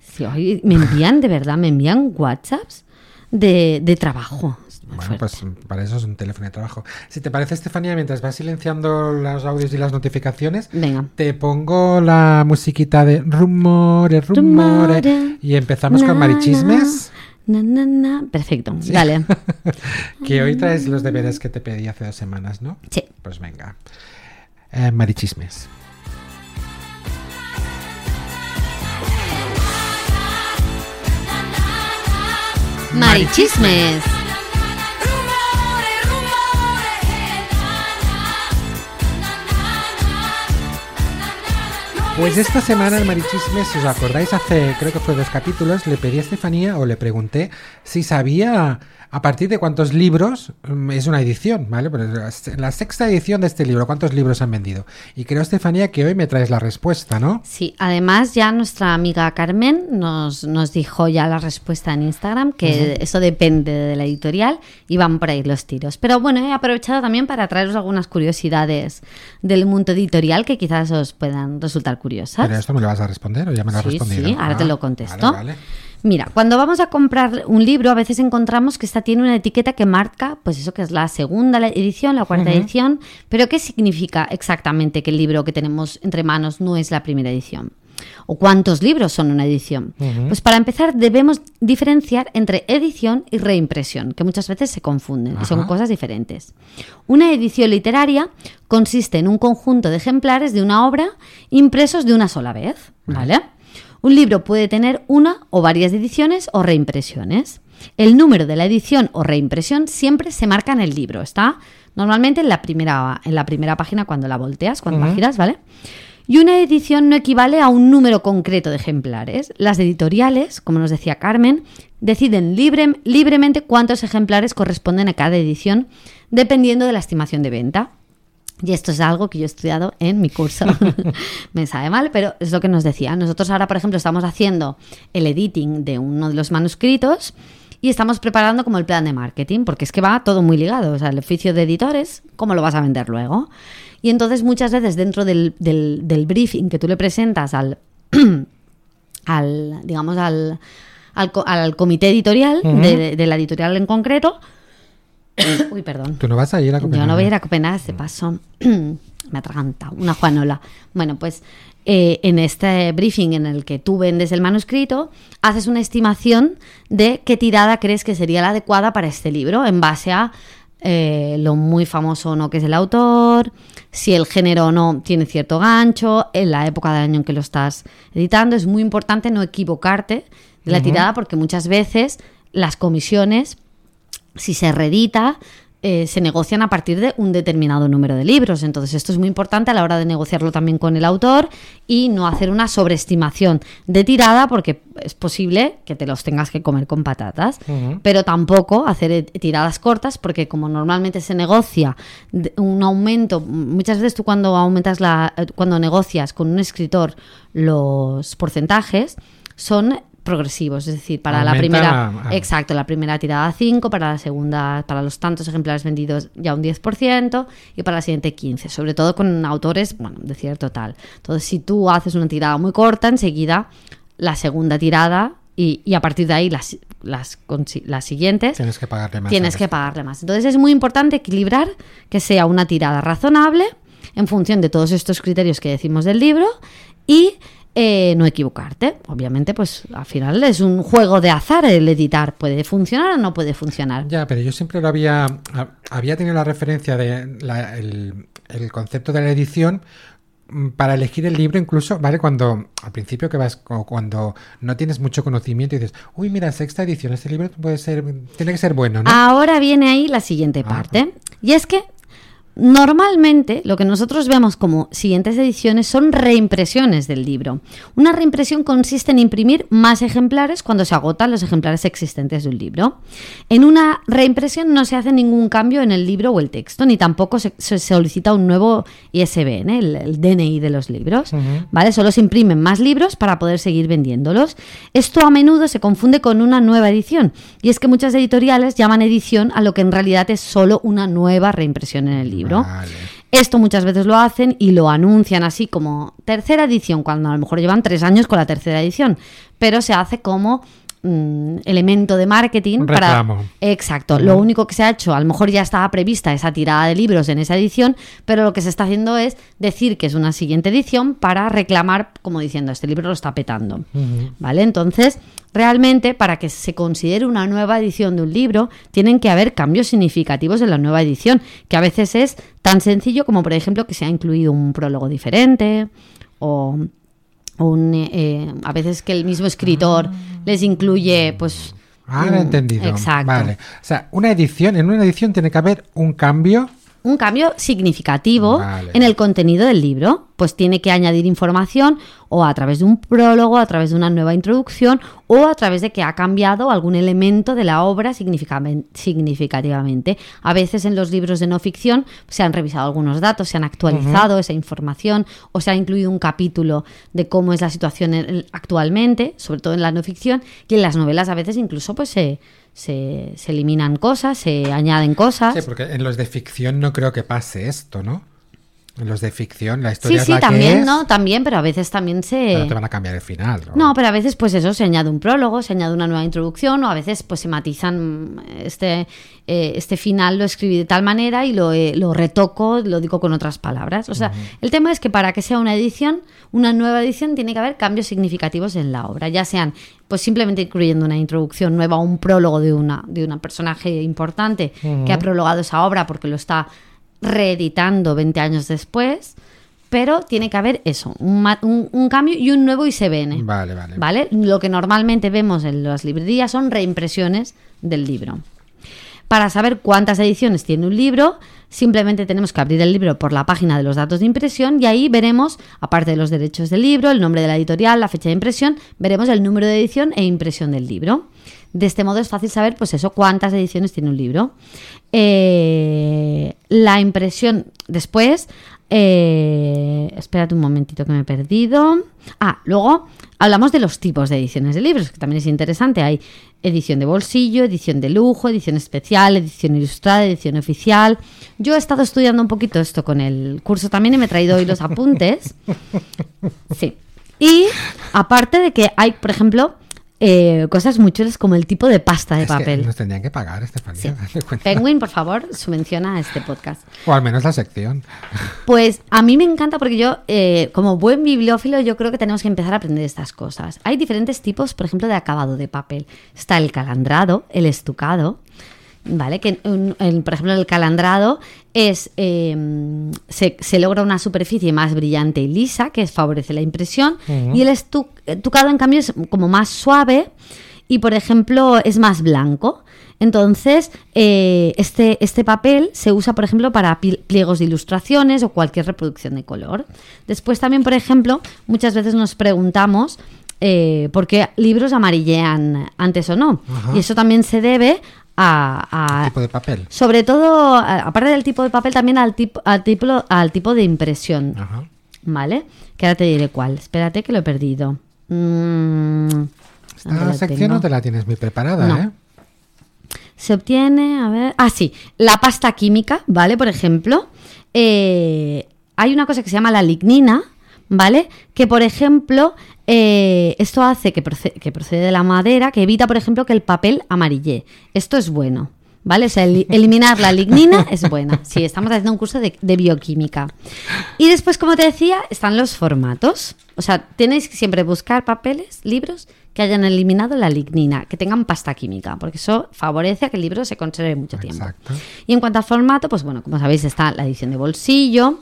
Sí, hoy me envían, de verdad, me envían WhatsApps de, de trabajo. Bueno, fuerte. pues para eso es un teléfono de trabajo. Si te parece, Estefanía, mientras vas silenciando los audios y las notificaciones, Venga. te pongo la musiquita de rumores, rumores. Rumores. Y empezamos Na, con Marichismes, na, na, na. Perfecto, dale. que hoy traes los deberes que te pedí hace dos semanas, ¿no? Sí. Pues venga. Eh, Marichismes. Marichismes. Pues esta semana el Marichismes, si os acordáis, hace creo que fue dos capítulos, le pedí a Estefanía o le pregunté si sabía a partir de cuántos libros mm, es una edición, ¿vale? Pero en la sexta edición de este libro, ¿cuántos libros han vendido? Y creo, Estefanía, que hoy me traes la respuesta, ¿no? Sí, además ya nuestra amiga Carmen nos, nos dijo ya la respuesta en Instagram, que eso depende de la editorial y van por ahí los tiros. Pero bueno, he aprovechado también para traeros algunas curiosidades del mundo editorial que quizás os puedan resultar curiosas. Pero esto me lo vas a responder o ya me lo has Sí, respondido. sí, ahora te Ah, lo contesto. Vale, vale. Mira, cuando vamos a comprar un libro, a veces encontramos que esta tiene una etiqueta que marca, pues eso que es la segunda edición, la cuarta edición, pero ¿qué significa exactamente que el libro que tenemos entre manos no es la primera edición? ¿O cuántos libros son una edición? Pues para empezar debemos diferenciar entre edición y reimpresión, que muchas veces se confunden y son Ajá. cosas diferentes. Una edición literaria consiste en un conjunto de ejemplares de una obra impresos de una sola vez, ¿vale? Un libro puede tener una o varias ediciones o reimpresiones. El número de la edición o reimpresión siempre se marca en el libro, está normalmente en la primera, en la primera página cuando la volteas, cuando la giras, ¿vale? Y una edición no equivale a un número concreto de ejemplares. Las editoriales, como nos decía Carmen, deciden libre- libremente cuántos ejemplares corresponden a cada edición, dependiendo de la estimación de venta. Y esto es algo que yo he estudiado en mi curso. Me sabe mal, pero es lo que nos decía. Nosotros ahora, por ejemplo, estamos haciendo el editing de uno de los manuscritos y estamos preparando como el plan de marketing, porque es que va todo muy ligado. O sea, el oficio de editores, ¿cómo lo vas a vender luego? Y entonces muchas veces dentro del, del- del briefing que tú le presentas al, al digamos, al, al, co- al comité editorial, de, de la editorial en concreto, uy, perdón. Tú no vas a ir a Yo Copenhague. no voy a ir a Copenhague, se paso. Me atraganta, una Juanola. Bueno, pues eh, en este briefing en el que tú vendes el manuscrito, haces una estimación de qué tirada crees que sería la adecuada para este libro en base a eh, lo muy famoso o no que es el autor, si el género o no tiene cierto gancho, en la época del año en que lo estás editando. Es muy importante no equivocarte de la tirada porque muchas veces las comisiones si se reedita, eh, se negocian a partir de un determinado número de libros. Entonces, esto es muy importante a la hora de negociarlo también con el autor y no hacer una sobreestimación de tirada, porque es posible que te los tengas que comer con patatas, pero tampoco hacer eh, tiradas cortas, porque como normalmente se negocia un aumento, muchas veces tú cuando aumentas la, eh, cuando negocias con un escritor los porcentajes, son progresivos, es decir, para la primera, a- a- exacto, la primera tirada 5, para la segunda, para los tantos ejemplares vendidos ya un 10% y para la siguiente 15, sobre todo con autores, bueno, de cierto tal. Entonces, si tú haces una tirada muy corta, enseguida la segunda tirada y, y a partir de ahí las, las, siguientes Tienes que pagarle más. tienes que pagarle más. Entonces es muy importante equilibrar que sea una tirada razonable en función de todos estos criterios que decimos del libro y eh, no equivocarte. Obviamente, pues al final es un juego de azar el editar. ¿Puede funcionar o no puede funcionar? Ya, pero yo siempre lo había, había tenido la referencia de la- el, el concepto de la edición mm, para elegir el libro incluso, ¿vale? Cuando al principio que vas, o cuando no tienes mucho conocimiento y dices, uy, mira, sexta edición, este libro puede ser, tiene que ser bueno, ¿no? Ahora viene ahí la siguiente Ah. parte. Y es que Normalmente lo que nosotros vemos como siguientes ediciones son reimpresiones del libro. Una reimpresión consiste en imprimir más ejemplares cuando se agotan los ejemplares existentes de un libro. En una reimpresión no se hace ningún cambio en el libro o el texto, ni tampoco se, se solicita un nuevo ISBN, el, el DNI de los libros. ¿vale? Solo se imprimen más libros para poder seguir vendiéndolos. Esto a menudo se confunde con una nueva edición, y es que muchas editoriales llaman edición a lo que en realidad es solo una nueva reimpresión en el libro. Vale. Esto muchas veces lo hacen y lo anuncian así como tercera edición, cuando a lo mejor llevan tres años con la tercera edición, pero se hace como mm, elemento de marketing Un para exacto. Lo único que se ha hecho a lo mejor ya estaba prevista esa tirada de libros en esa edición pero lo que se está haciendo es decir que es una siguiente edición para reclamar como diciendo este libro lo está petando vale entonces realmente para que se considere una nueva edición de un libro tienen que haber cambios significativos en la nueva edición que a veces es tan sencillo como por ejemplo que se ha incluido un prólogo diferente o un, eh, a veces que el mismo escritor les incluye pues Ah, lo he un- entendido. exacto Vale. O sea, una edición, en una edición tiene que haber un cambio. Un cambio significativo Vale. en el contenido del libro. Pues tiene que añadir información o a través de un prólogo, a través de una nueva introducción o a través de que ha cambiado algún elemento de la obra significativamente. A veces en los libros de no ficción se han revisado algunos datos, se han actualizado esa información o se ha incluido un capítulo de cómo es la situación en- actualmente, sobre todo en la no ficción, y en las novelas a veces incluso pues se, se, eliminan cosas, se añaden cosas. Sí, porque en los de ficción no creo que pase esto, ¿no? Los de ficción la Sí, historia es sí, la que también, es, ¿no? También, pero a veces también se... pero te van a cambiar el final. No, pero a veces pues eso, se añade un prólogo, se añade una nueva introducción o a veces pues se matizan este, eh, este final lo escribí de tal manera y lo, eh, lo retoco, lo digo con otras palabras. O sea, el tema es que para que sea una edición, una nueva edición, tiene que haber cambios significativos en la obra, ya sean pues simplemente incluyendo una introducción nueva o un prólogo de una de un personaje importante que ha prologado esa obra porque lo está reeditando 20 años después, pero tiene que haber eso, un, ma- un- un cambio y un nuevo ISBN. Vale, vale. ¿Vale? Lo que normalmente vemos en las librerías son reimpresiones del libro. Para saber cuántas ediciones tiene un libro, simplemente tenemos que abrir el libro por la página de los datos de impresión y ahí veremos, aparte de los derechos del libro, el nombre de la editorial, la fecha de impresión, veremos el número de edición e impresión del libro. De este modo es fácil saber, pues eso, cuántas ediciones tiene un libro. Eh, la impresión después. eh, espérate un momentito que me he perdido. Ah, luego hablamos de los tipos de ediciones de libros, que también es interesante. Hay edición de bolsillo, edición de lujo, edición especial, edición ilustrada, edición oficial. Yo he estado estudiando un poquito esto con el curso también y me he traído hoy los apuntes. Sí. Y aparte de que hay, por ejemplo, eh, cosas muy chulas como el tipo de pasta de Es que papel. nos tendrían que pagar, Estefanía. Sí. Penguin, por favor, subvenciona este podcast. O al menos la sección. Pues a mí me encanta porque yo, eh, como buen bibliófilo, yo creo que tenemos que empezar a aprender estas cosas. Hay diferentes tipos, por ejemplo, de acabado de papel. Está el calandrado, el estucado, ¿vale? Que, un- el- por ejemplo, el calandrado es eh, se, se logra una superficie más brillante y lisa, que favorece la impresión, y el estu- estucado, en cambio, es como más suave y, por ejemplo, es más blanco. Entonces, eh, este, este papel se usa, por ejemplo, para pliegos de ilustraciones o cualquier reproducción de color. Después también, por ejemplo, muchas veces nos preguntamos eh, por qué libros amarillean antes o no. Ajá. Y eso también se debe a... a- tipo de papel. sobre todo, aparte del tipo de papel, también al tipo, al tipo, al tipo de impresión. Ajá. ¿Vale? Que ahora te diré cuál. Espérate que lo he perdido. Mm, Esta ¿dónde lo sección tengo? no te la tienes muy preparada, No. ¿eh? Se obtiene, a ver. Ah, sí, la pasta química, ¿vale? Por ejemplo, eh, hay una cosa que se llama la lignina, ¿vale? Que, por ejemplo, eh, esto hace que, proce- que procede de la madera, que evita, por ejemplo, que el papel amarille. Esto es bueno. ¿Vale? O sea, el- eliminar la lignina es buena. Sí, estamos haciendo un curso de, de bioquímica. Y después, como te decía, están los formatos. O sea, tenéis que siempre buscar papeles, libros que hayan eliminado la lignina, que tengan pasta química, porque eso favorece a que el libro se conserve mucho tiempo. Exacto. Y en cuanto al formato, pues bueno, como sabéis, está la edición de bolsillo,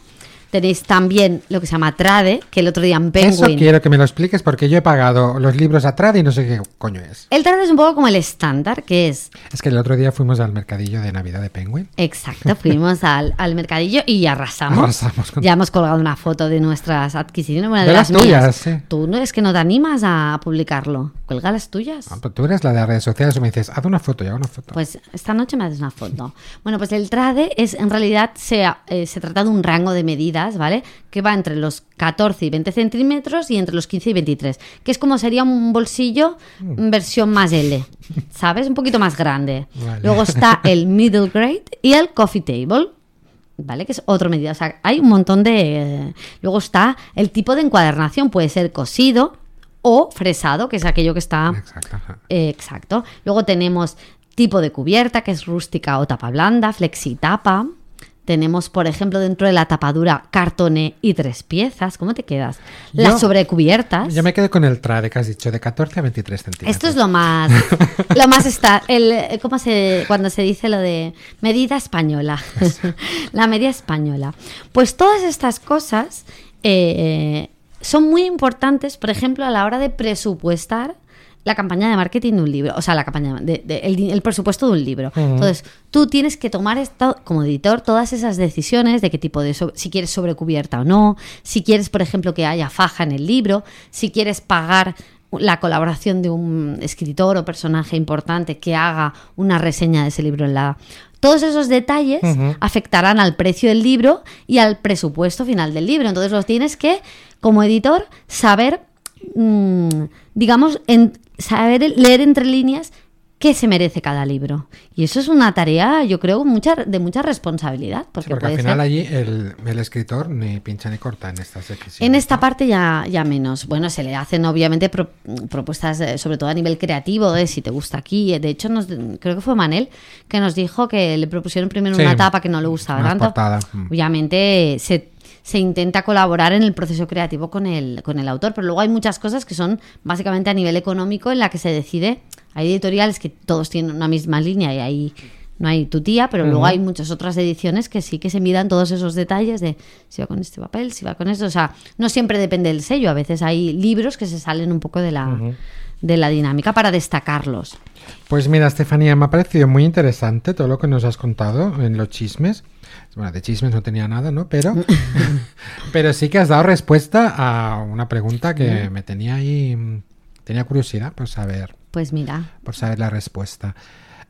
Tenéis también lo que se llama Trade, que el otro día en Eso Penguin. quiero que me lo expliques porque yo he pagado los libros a Trade y no sé qué coño es. El Trade es un poco como el estándar, que es Es que el otro día fuimos al mercadillo de Navidad de Penguin. Exacto, fuimos al, al mercadillo y arrasamos. Arrasamos con- Ya hemos colgado una foto de nuestras adquisiciones. Bueno, De de, las las, tuyas, mías. sí. Tú no es que no te animas a publicarlo. Cuelga las tuyas. Ah, pues tú eres la de redes sociales y me dices, haz una foto y hago una foto. Pues esta noche me haces una foto. Bueno, pues el trade es en realidad se, eh, se trata de un rango de medidas, ¿vale? Que va entre los 14 y 20 centímetros y entre los 15 y 23. Que es como sería un bolsillo Mm. versión más L, ¿sabes? Un poquito más grande. Vale. Luego está el middle grade y el coffee table. ¿Vale? Que es otra medida. O sea, hay un montón de. Luego está el tipo de encuadernación. Puede ser cosido o fresado, que es aquello que está Exacto. eh, Exacto. Luego tenemos tipo de cubierta, que es rústica o tapa blanda, flexitapa. Tenemos, por ejemplo, dentro de la tapadura cartoné y tres piezas. ¿Cómo te quedas? Las Yo- sobrecubiertas. Yo me quedé con el Trade que has dicho, de 14 a 23 centímetros. Esto es lo más, lo más está, el, eh, ¿cómo se, cuando se dice lo de medida española? la medida española. Pues todas estas cosas eh, son muy importantes, por ejemplo, a la hora de presupuestar la campaña de marketing de un libro, o sea, la campaña de, de- el, presupuesto de un libro. Entonces, tú tienes que tomar como editor todas esas decisiones de qué tipo de so- si quieres sobrecubierta o no, si quieres, por ejemplo, que haya faja en el libro, si quieres pagar la colaboración de un escritor o personaje importante que haga una reseña de ese libro en la todos esos detalles afectarán al precio del libro y al presupuesto final del libro. Entonces los tienes que, como editor, saber, mm, digamos, en, saber leer entre líneas qué se merece cada libro. Y eso es una tarea, yo creo, mucha, de mucha responsabilidad. Sí, Porque, porque al puede final ser- allí el, el escritor ni pincha ni corta en estas. En esta parte ya, ya menos. Bueno, se le hacen obviamente pro- propuestas, eh, sobre todo a nivel creativo, de si te gusta aquí. De hecho, nos, creo que fue Manel que nos dijo que le propusieron primero Sí, una etapa que no le gustaba tanto. portada, mm. Obviamente se, se intenta colaborar en el proceso creativo con el, con el autor, pero luego hay muchas cosas que son básicamente a nivel económico en la que se decide. Hay editoriales que todos tienen una misma línea y ahí no hay tu tía, pero luego hay muchas otras ediciones que sí que se miran todos esos detalles de si va con este papel, si va con esto. O sea, no siempre depende del sello. A veces hay libros que se salen un poco de la, de la dinámica para destacarlos. Pues mira, Estefanía, me ha parecido muy interesante todo lo que nos has contado en los chismes. Bueno, de chismes no tenía nada, ¿no? Pero, pero sí que has dado respuesta a una pregunta que me tenía ahí, tenía curiosidad por saber, Pues mira, por saber la respuesta.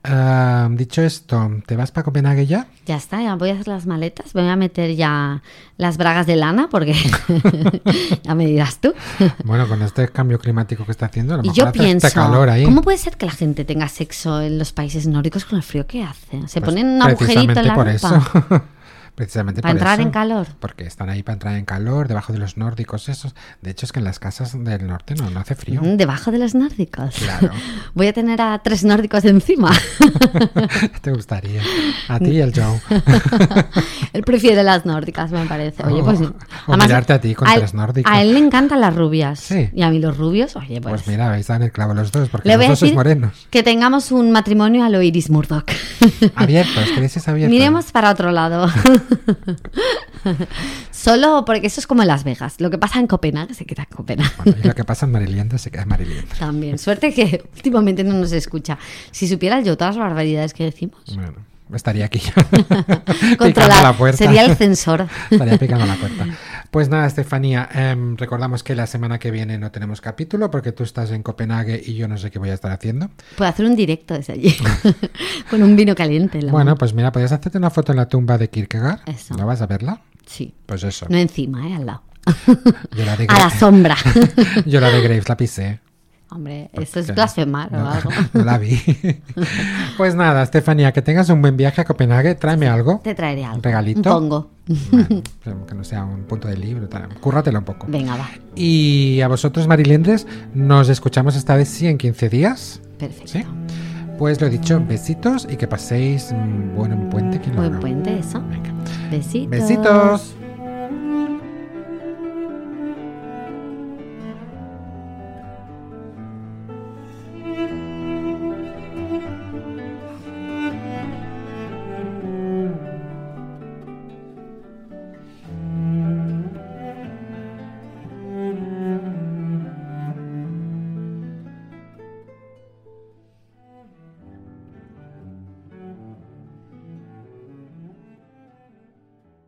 Ah, dicho esto, ¿te vas para Copenhague ya? ya está, ya voy a hacer las maletas. Voy a meter ya las bragas de lana porque ya me dirás tú. Bueno, con este cambio climático que está haciendo, a lo mejor yo hace pienso, este calor ahí. ¿cómo puede ser que la gente tenga sexo en los países nórdicos con el frío que hace? Se Pues ponen un agujerito en la por ropa eso. precisamente para por entrar eso. en calor. Porque están ahí para entrar en calor, debajo de los nórdicos esos. De hecho, es que en las casas del norte no, no hace frío. Mm, Debajo de los nórdicos. Claro. Voy a tener a tres nórdicos encima. Te gustaría. A ti y el Joe. él prefiere las nórdicas, me parece. Oye, pues. o mirarte a ti con él- tres nórdicos. A él le encantan las rubias. Sí. Y a mí los rubios, oye, pues. Pues mira, vais a dar el clavo los dos, porque le los voy a dos sois morenos. que tengamos un matrimonio a lo Iris Murdoch. Abiertos, que abiertos. Miremos para otro lado. Solo porque eso es como en Las Vegas. Lo que pasa en Copenhague se queda en Copenhague. Bueno, y lo que pasa en Marilienda se queda en Marilienda. También. Suerte que últimamente no nos escucha. Si supiera yo todas las barbaridades que decimos. Bueno, estaría aquí. Picando la puerta. Sería el censor. Estaría picando la puerta. Pues nada, Estefanía, em, recordamos que la semana que viene no tenemos capítulo porque tú estás en Copenhague y yo no sé qué voy a estar haciendo. Puedo hacer un directo desde allí. Con un vino caliente. la Bueno, mano. pues mira, podrías hacerte una foto en la tumba de Kierkegaard. Eso. ¿No vas a verla? Sí. Pues eso. No encima, ¿eh? Al lado. Yo la de A la sombra. yo la de Graves la pisé. Hombre, esto es blasfemar o no, algo. no la vi. pues nada, Estefanía, que tengas un buen viaje a Copenhague. Tráeme algo. Te traeré algo. ¿Un regalito? Un pongo. Bueno, que no sea un punto de libro. tal. Cúrratelo un poco. Venga, va. Y a vosotros, Marilendres, nos escuchamos esta vez sí en 15 días. Perfecto. ¿Sí? Pues lo dicho, besitos y que paséis un buen puente. ¿Quién lo Buen puente, eso. Venga. Besitos. Besitos.